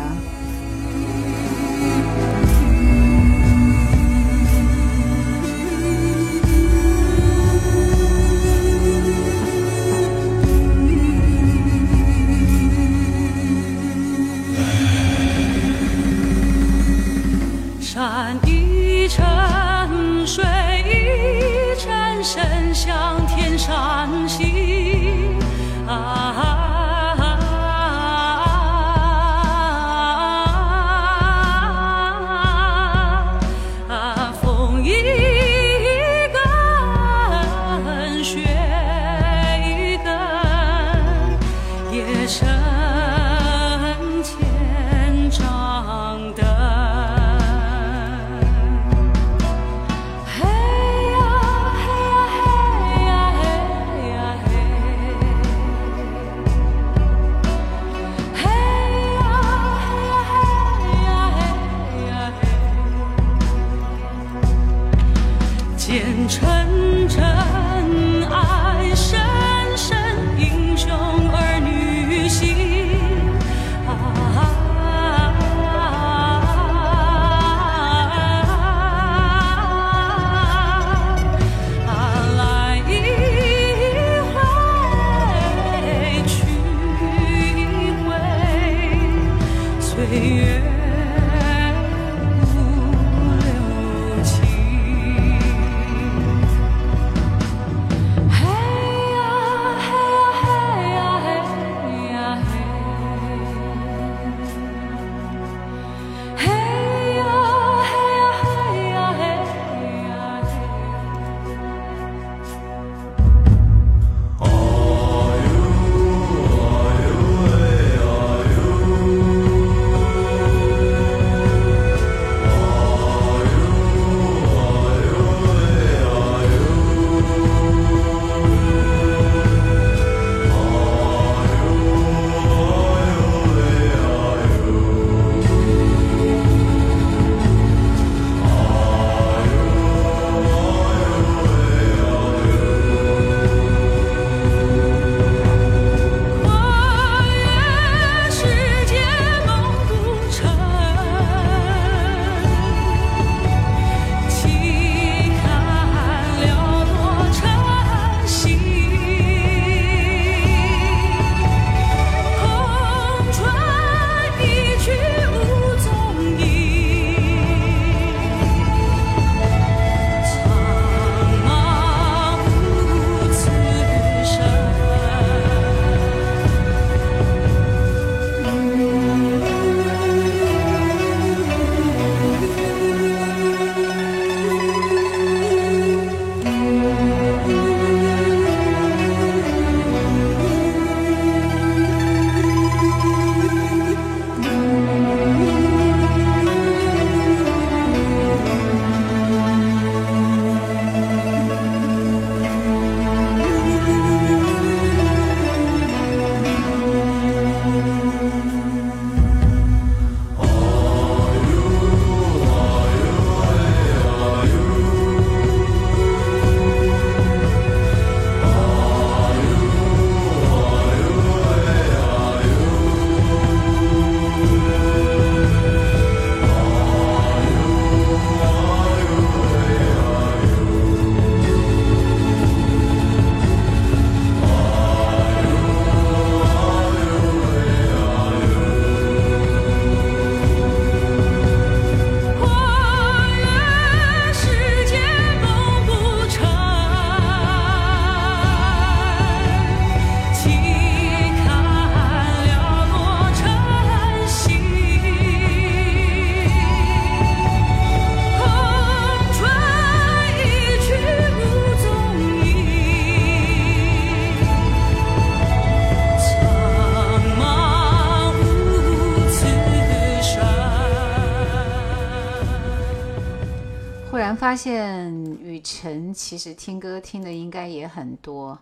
其实听歌听的应该也很多，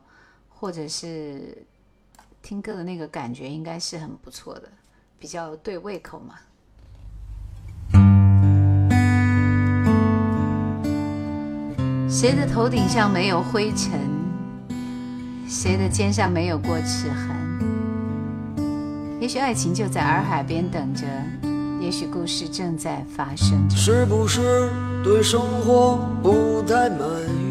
或者是听歌的那个感觉应该是很不错的，比较对胃口嘛。谁的头顶上没有灰尘？谁的肩上没有过齿痕？也许爱情就在洱海边等着，也许故事正在发生。是不是对生活不太满意？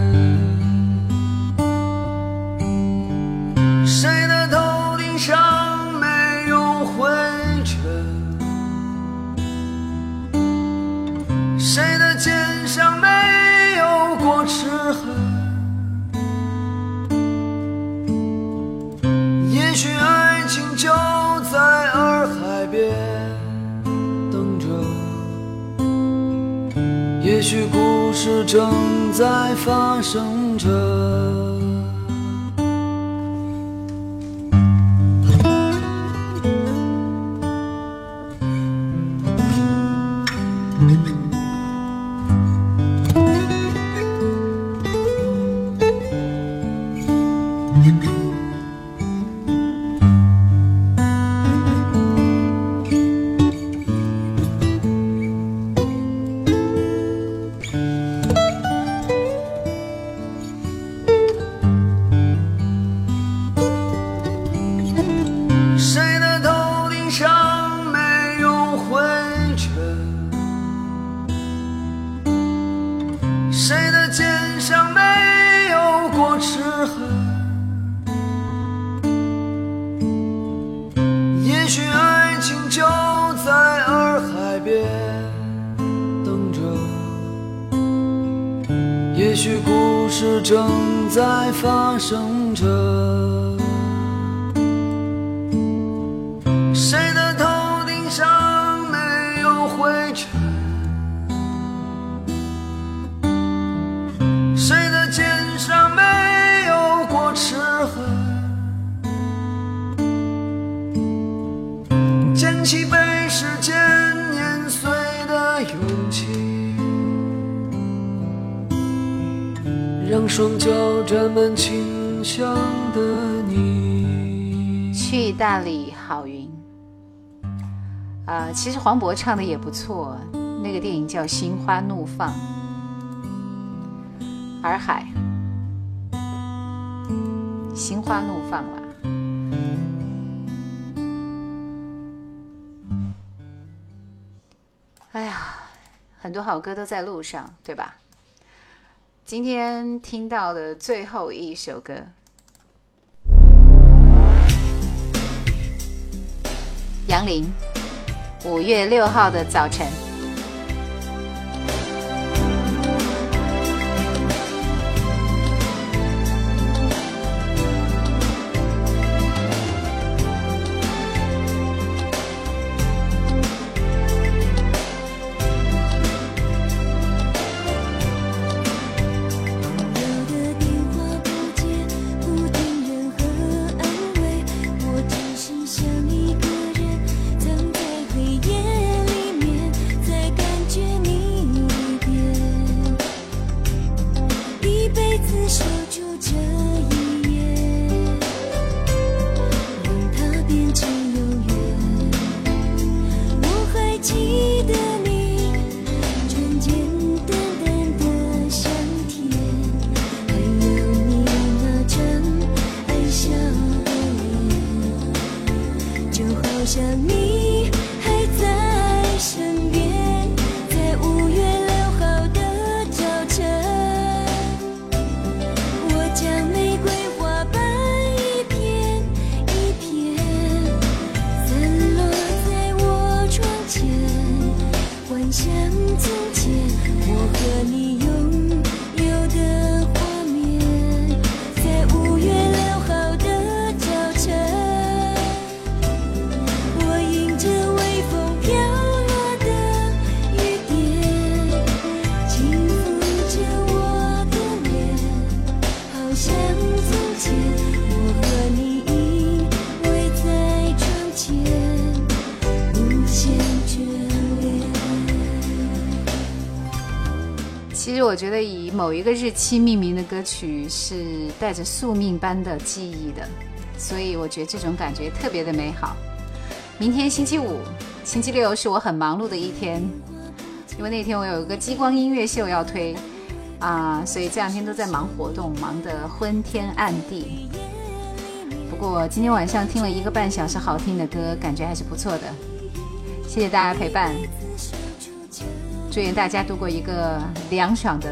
是正在发生着。是正在发生着。清香的你。去大理，好云。啊，其实黄渤唱的也不错，那个电影叫《心花怒放》。洱海，心花怒放啦。哎呀，很多好歌都在路上，对吧？今天听到的最后一首歌，《杨林》，五月六号的早晨。有一个日期命名的歌曲是带着宿命般的记忆的，所以我觉得这种感觉特别的美好。明天星期五、星期六是我很忙碌的一天，因为那天我有一个激光音乐秀要推啊，所以这两天都在忙活动，忙得昏天暗地。不过今天晚上听了一个半小时好听的歌，感觉还是不错的。谢谢大家陪伴，祝愿大家度过一个凉爽的。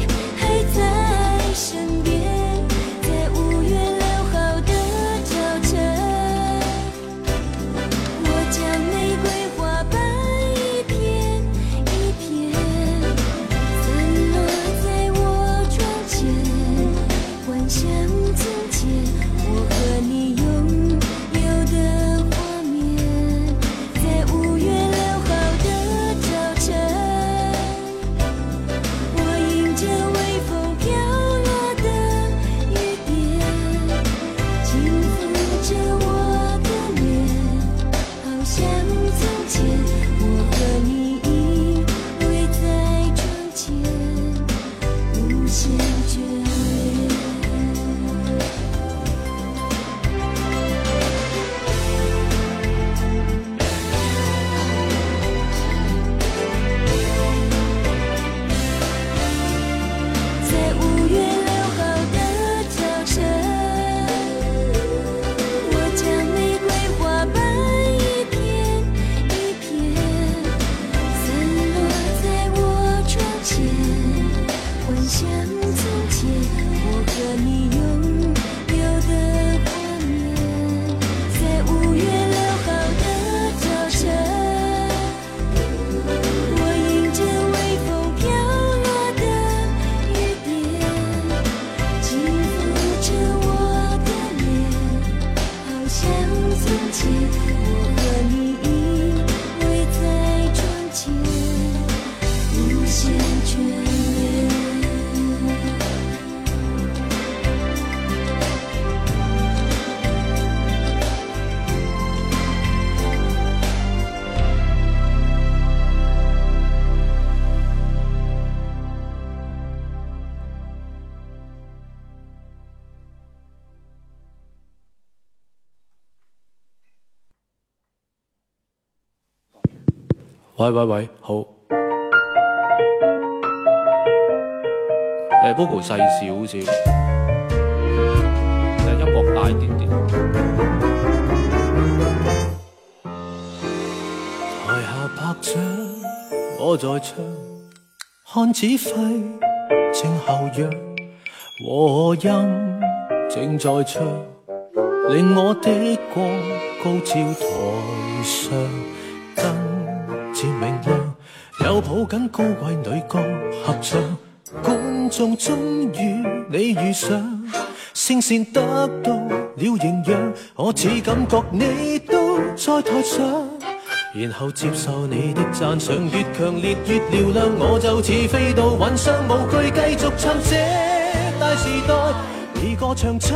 喂喂喂，好。诶，logo 细少少，诶，音乐大啲啲。台下拍掌，我在唱，看指揮正後让和音正在唱，令我的光高照台上。高跟高贵女歌合唱，观众终于你遇上，声线得到了营养，我只感觉你都在台上，然后接受你的赞赏，越强烈越嘹亮，我就似飞到云上，无惧继续唱这大时代，你歌唱出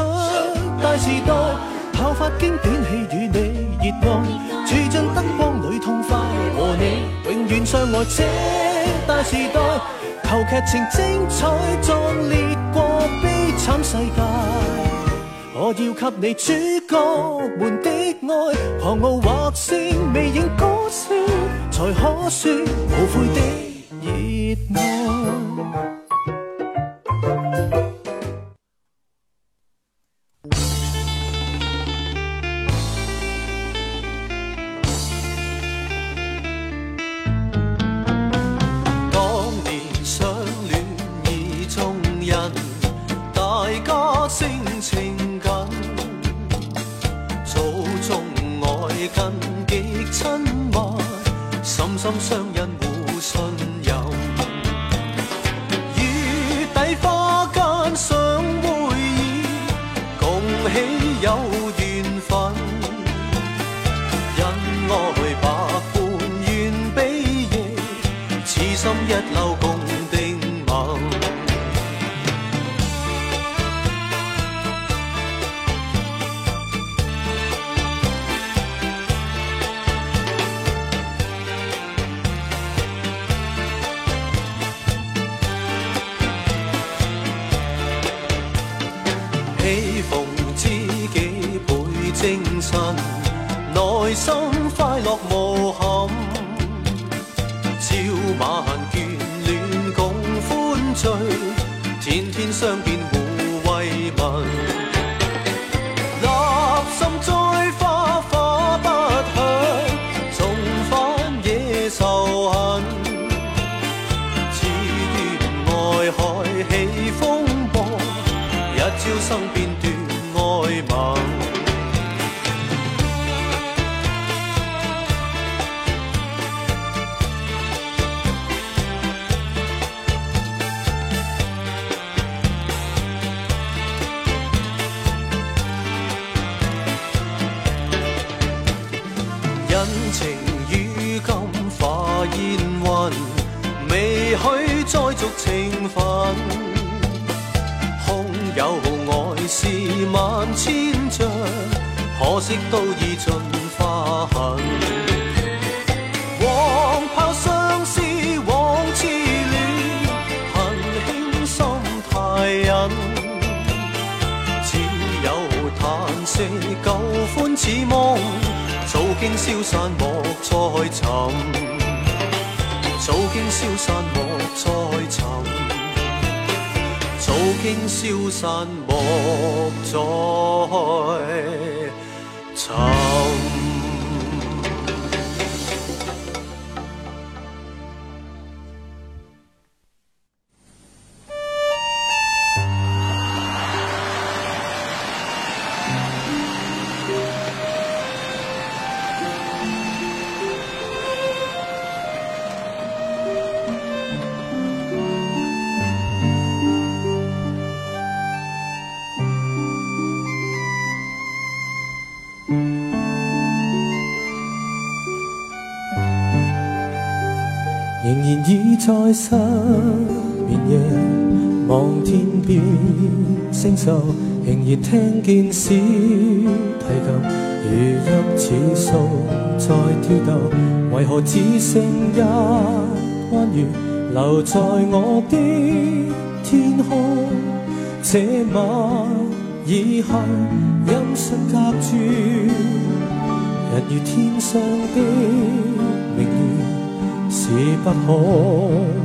大时代，头发经典戏与你热爱。住进灯光里痛快，和你永远相爱。这大时代，求剧情精彩壮烈过悲惨世界。我要给你主角们的爱，狂傲或笑，未影歌声，才可说无悔的热爱。失眠夜，望天边星宿，仍然听见小提琴，如泣似诉在跳动。为何只剩一弯月，留在我的天空？这晚以后，音讯隔绝，人如天上的明月，是不可。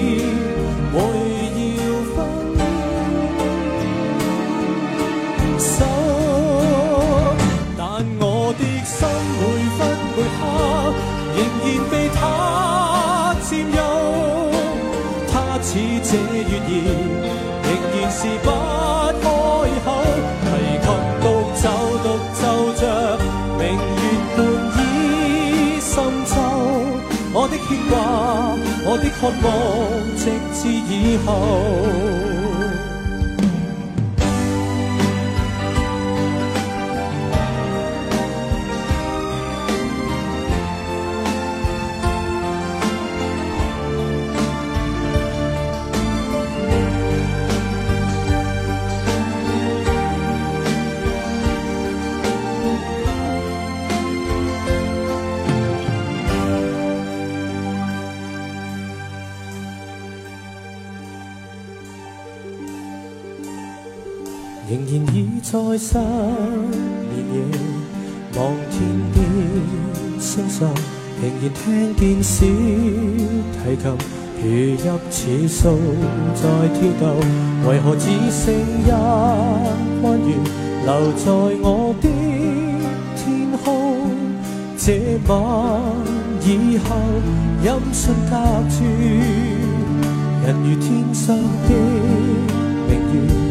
我的渴望，直至以后。在失眠夜，望天边星宿，仍然听见小提琴如泣似诉在跳动。为何只剩一弯月留在我的天空？这晚以后，音讯隔绝，人如天上的明月。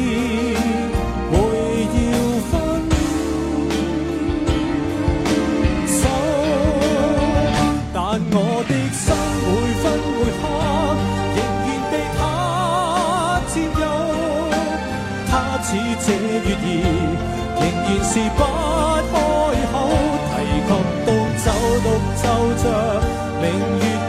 似这月儿，仍然是不开口，提琴独奏，独奏着明月。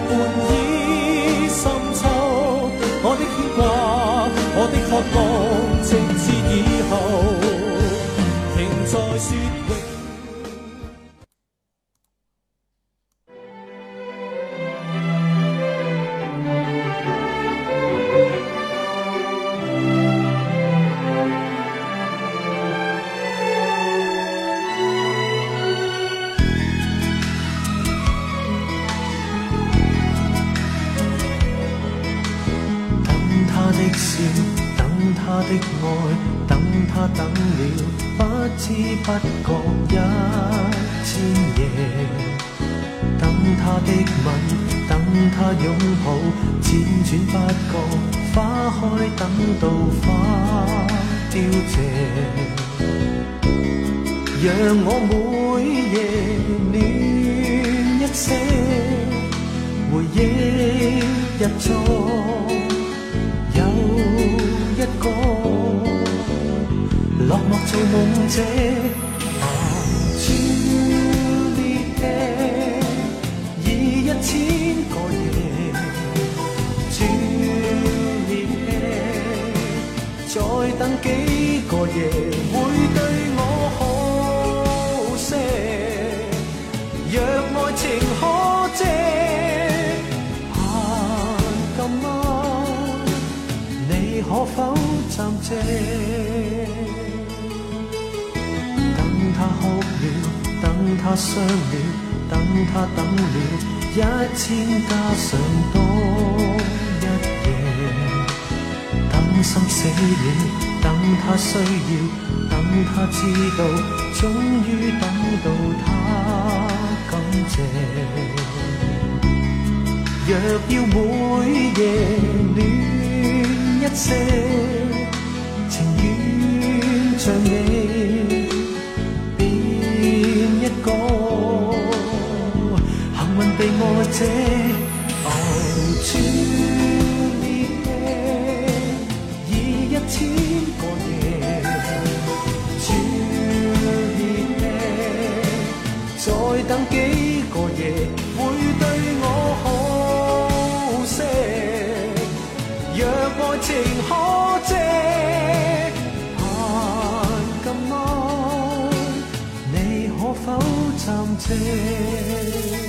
这流转夜，已一千个夜，j u l 再等几个夜会对我好些。若爱情可借，盼今晚你可否暂借？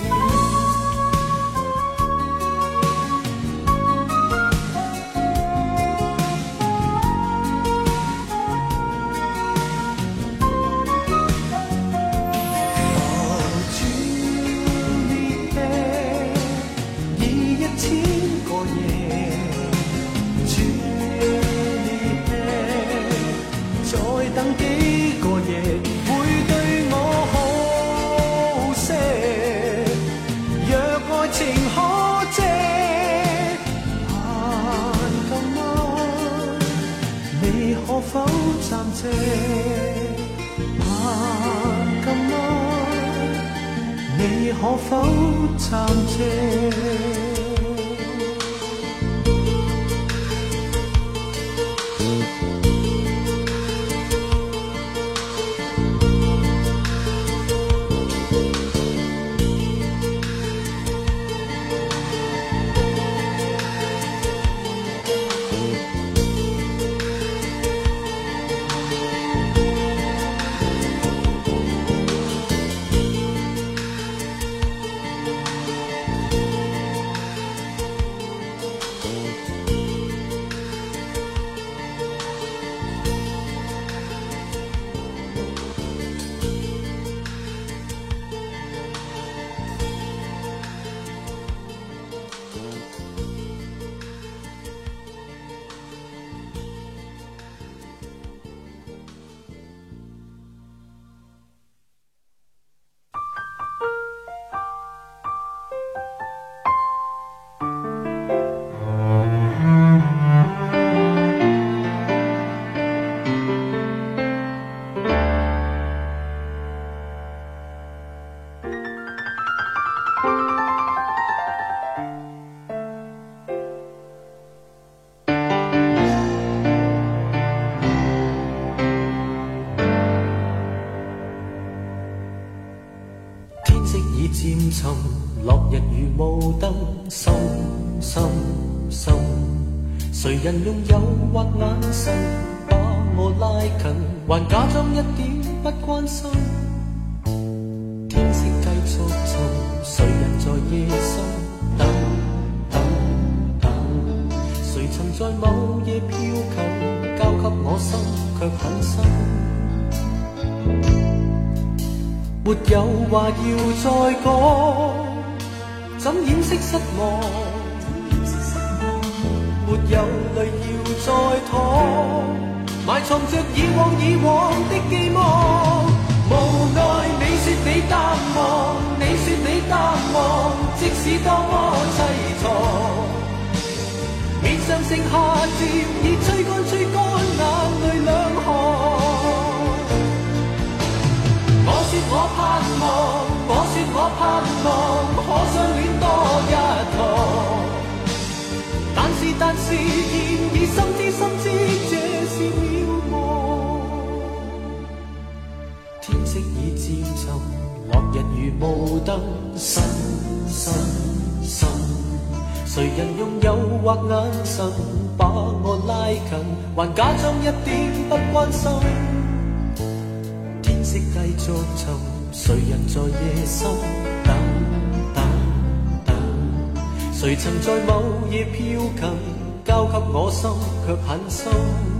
盼今晚，你可否暂借？天色继续沉，谁人在夜深等等等？谁曾在某夜飘近，交给我心却很深。没有话要再讲，怎掩饰失望？埋藏着以往以往的寄望，无奈你说你淡忘，你说你淡忘，即使多么凄怆。面上剩下渐已吹干吹干眼泪两行。我说我盼望，我说我盼望，可相恋多一趟。但是但是，现已心知心知。天落日如雾灯，心心心，谁人用诱惑眼神把我拉近，还假装一点不关心。天色继续沉，谁人在夜深等等等，谁曾在某夜飘近，交给我心却狠心。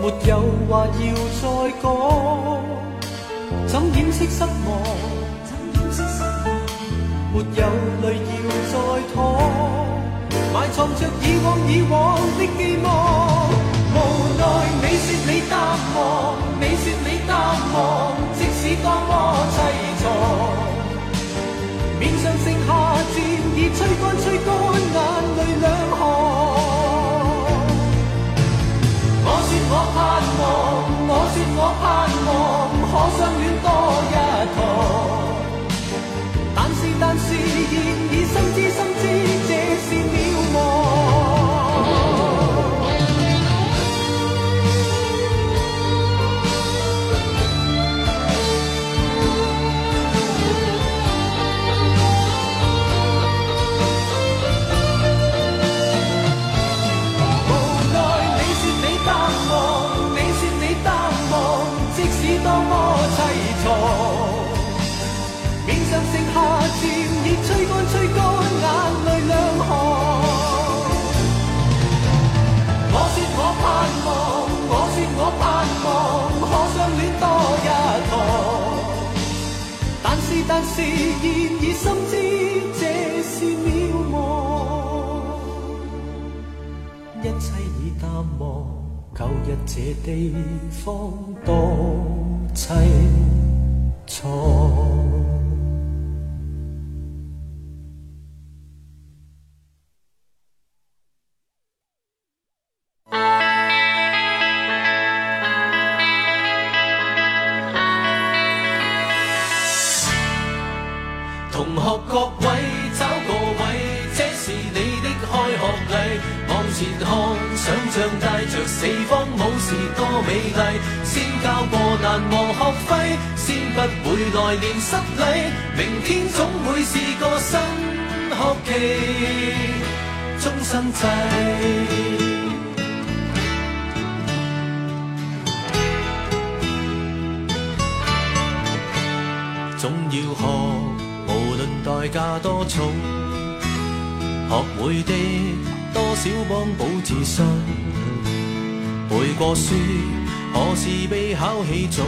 没有话要再讲，怎掩饰失望？没有泪要再淌，埋藏着以往以往的寄望。无奈你说你淡忘，你说你淡忘，即使多么凄怆，面上剩下渐已吹干吹干眼泪两行。我盼望，我说我盼望，可相恋多一趟。但是但是，现已深知深知，这是了。但是现已深知这是渺茫，一切已淡忘，旧日这地方多凄怆。来年失礼，明天总会是个新学期，终身制。总要学，无论代价多重，学会的多少，帮补自信。背过书，何时被考起，总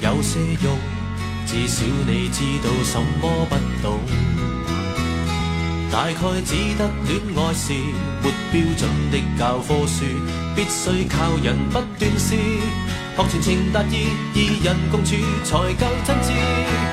有些用。至少你知道什么不懂，大概只得恋爱是没标准的教科书，必须靠人不断试，学全情达意，二人共处才够真挚。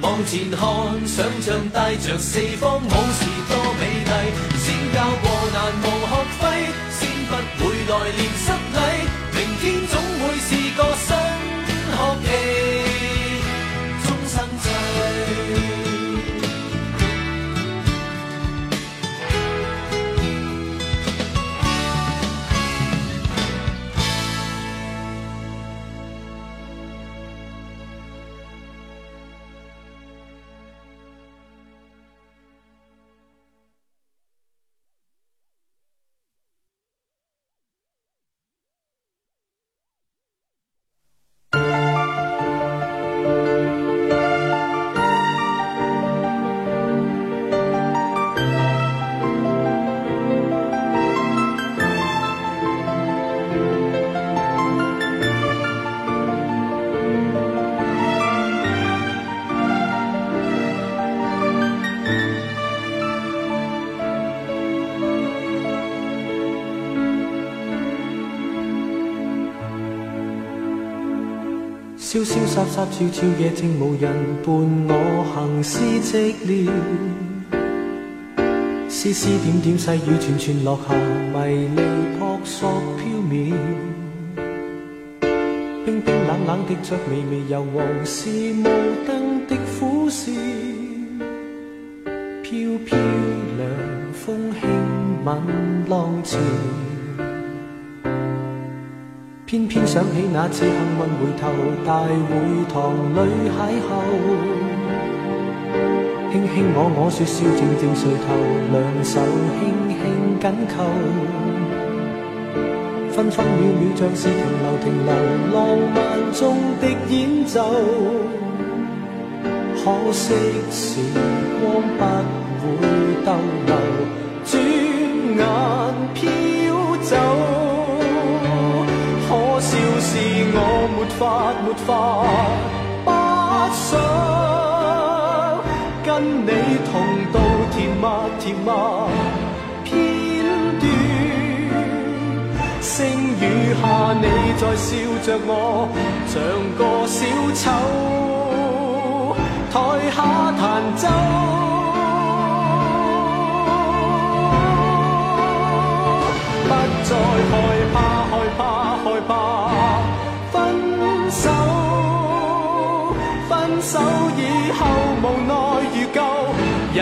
往前看，想象带着四方，冇事多美丽，先有过难忘。沙沙悄悄夜静无人伴我行思寂寥，丝丝点点细雨串串落下迷离扑朔飘渺，冰冰冷冷的着微微柔黄是雾灯的苦笑，飘飘凉风轻吻浪潮。偏偏想起那次幸运回头大会堂里邂逅，轻轻我我说笑，静静垂头，两手轻轻紧扣，分分秒秒像是停留停留浪漫中的演奏。可惜时光不会逗留，转眼飘走。我没法，没法，不想跟你同度甜蜜甜蜜片段。星雨下，你在笑着我，像个小丑。台下弹奏。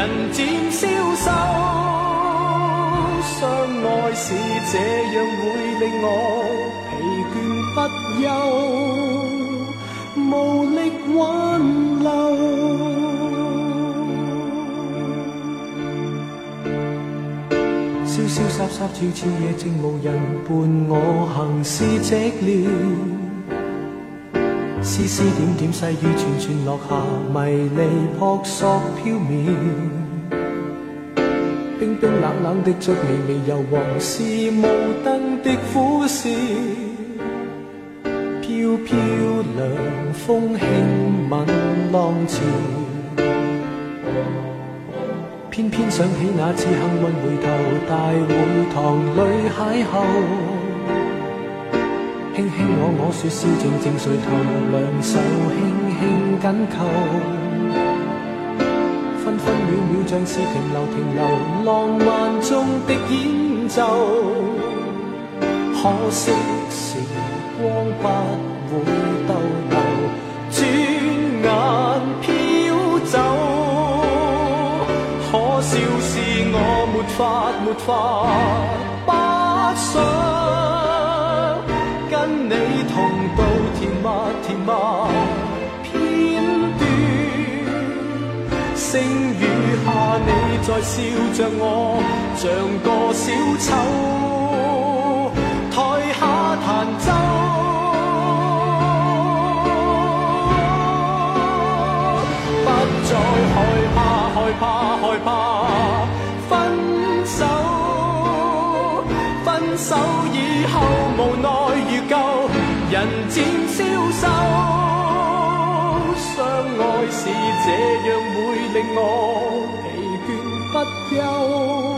人渐消瘦，相爱是这样会令我疲倦不休，无力挽留。潇潇洒洒，悄悄夜静无人伴我行是寂寥。丝丝点点细雨，串串落下，迷离扑朔飘渺。冰冰冷冷的烛，微微柔黄是雾灯的苦笑。飘飘凉风轻吻浪潮，偏偏想起那次幸运回头，大会堂里邂逅。卿卿我我说，笑，静静垂头，两手轻轻紧扣，分分秒秒像是停留停留，浪漫中的演奏。可惜时光不会逗留，转眼飘走。可笑是我没法没法不想。同度甜蜜甜蜜片段，星雨下你在笑着我，像个小丑，台下弹奏，不再害怕害怕害怕分手，分手以后。人渐消瘦，相爱是这样，会令我疲倦不休。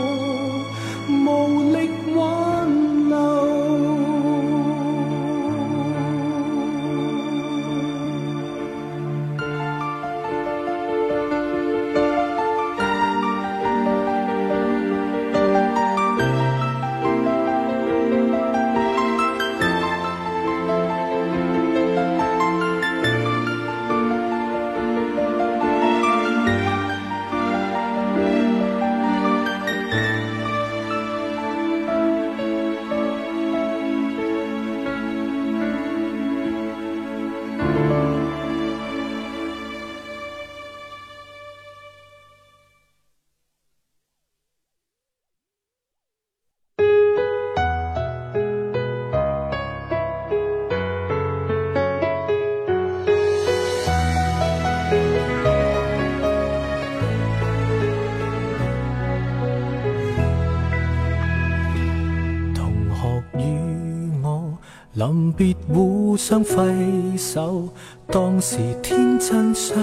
临别互相挥手，当时天真相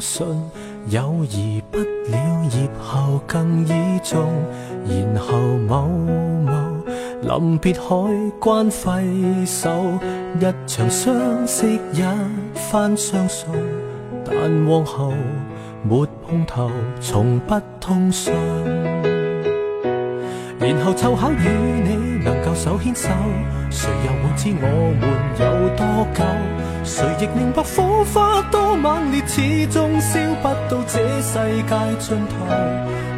信友谊不了，业后更倚重，然后某某临别海关挥手，一场相识一番相送，但往后没碰头，从不通讯，然后凑巧与你能够手牵手。谁又会知我们有多久？谁亦明白火花多猛烈，始终烧不到这世界尽头。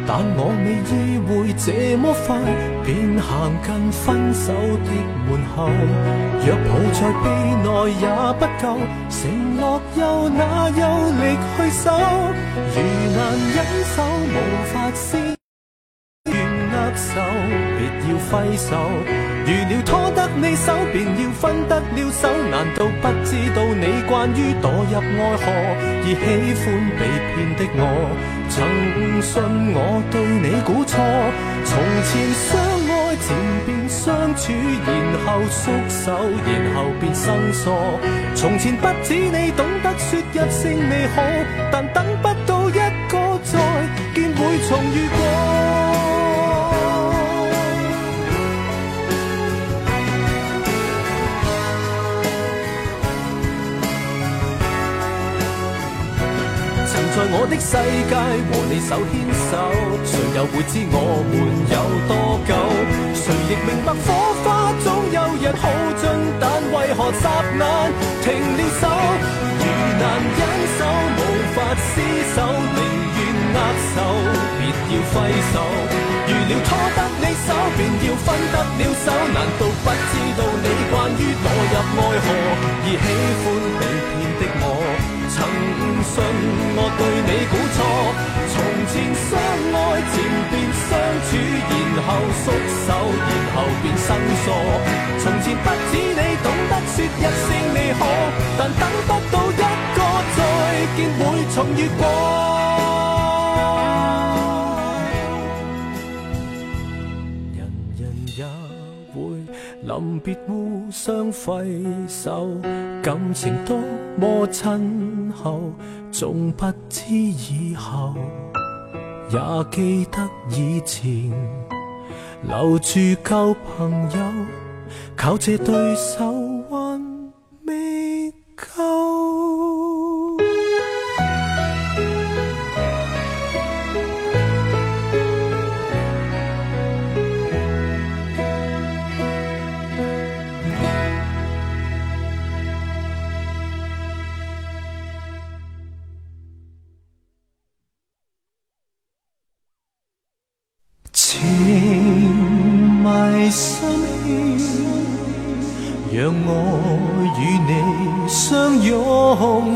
但我未意会这么快，便行近分手的门口。若抱在臂内也不够，承诺又哪有力去守？如难忍受，无法先愿握手，别要挥手。如料拖得你手，便要分得了手。难道不知道你惯于躲入爱河，而喜欢被骗的我，曾信我对你估错。从前相爱，渐变相处，然后缩手，然后变生疏。从前不止你懂得说一声你好，但等不到一个再见会重遇。的世界和你手牵手，谁又会知我们有多久？谁亦明白火花总有日耗尽，但为何眨眼停了手？如难忍受，无法厮守，宁愿握手，别要挥手。如了拖得你手，便要分得了手，难道不知道你惯于堕入爱河，而喜欢你？信我对你估错，从前相爱渐变相处，然后缩手，然后变生疏。从前不止你懂得说一声你好，但等不到一个再见会重遇过。临别互相挥手，感情多么亲厚，仲不知以后，也记得以前，留住旧朋友，靠这对手还未够。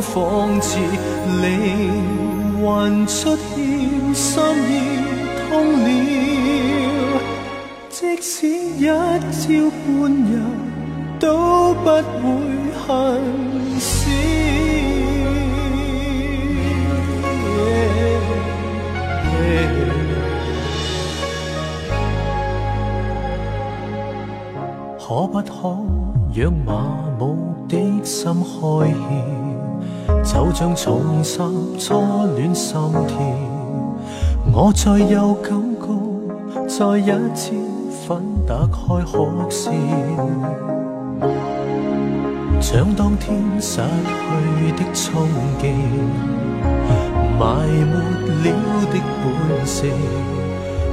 仿似灵魂出窍，心意痛了，即使一朝半日都不会恨少。可不可让麻木的心开窍？就像重拾初恋心跳，我再有感觉，再一次分得开可笑。像当天失去的冲劲，埋没了的本性，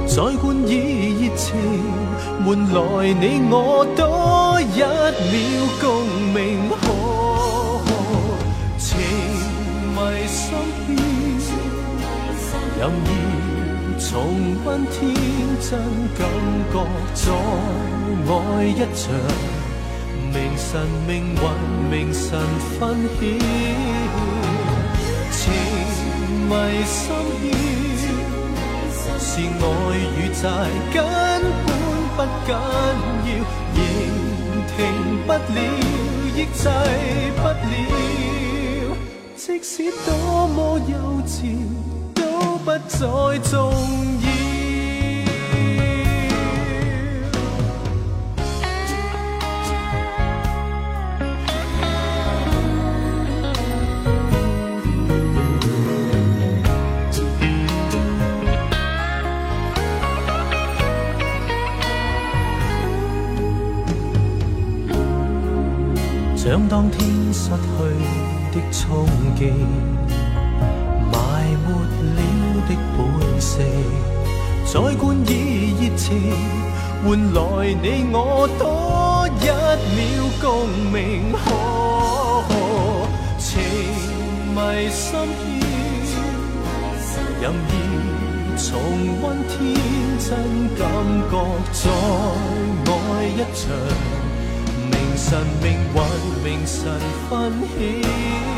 再冠以热情，换来你我多一秒共鸣。情迷任意重温天真感觉，再爱一场明神命运明神分晓，情迷心窍，是爱与债根本不紧要，仍停不了，抑制不了。即使多么幼稚，都不再重要。将当天失去。的衝勁，埋沒了的本性，再冠以熱情，換來你我多一秒共鳴。情迷心竅，任意重温天真感覺，再愛一場。神命运，命神分曉。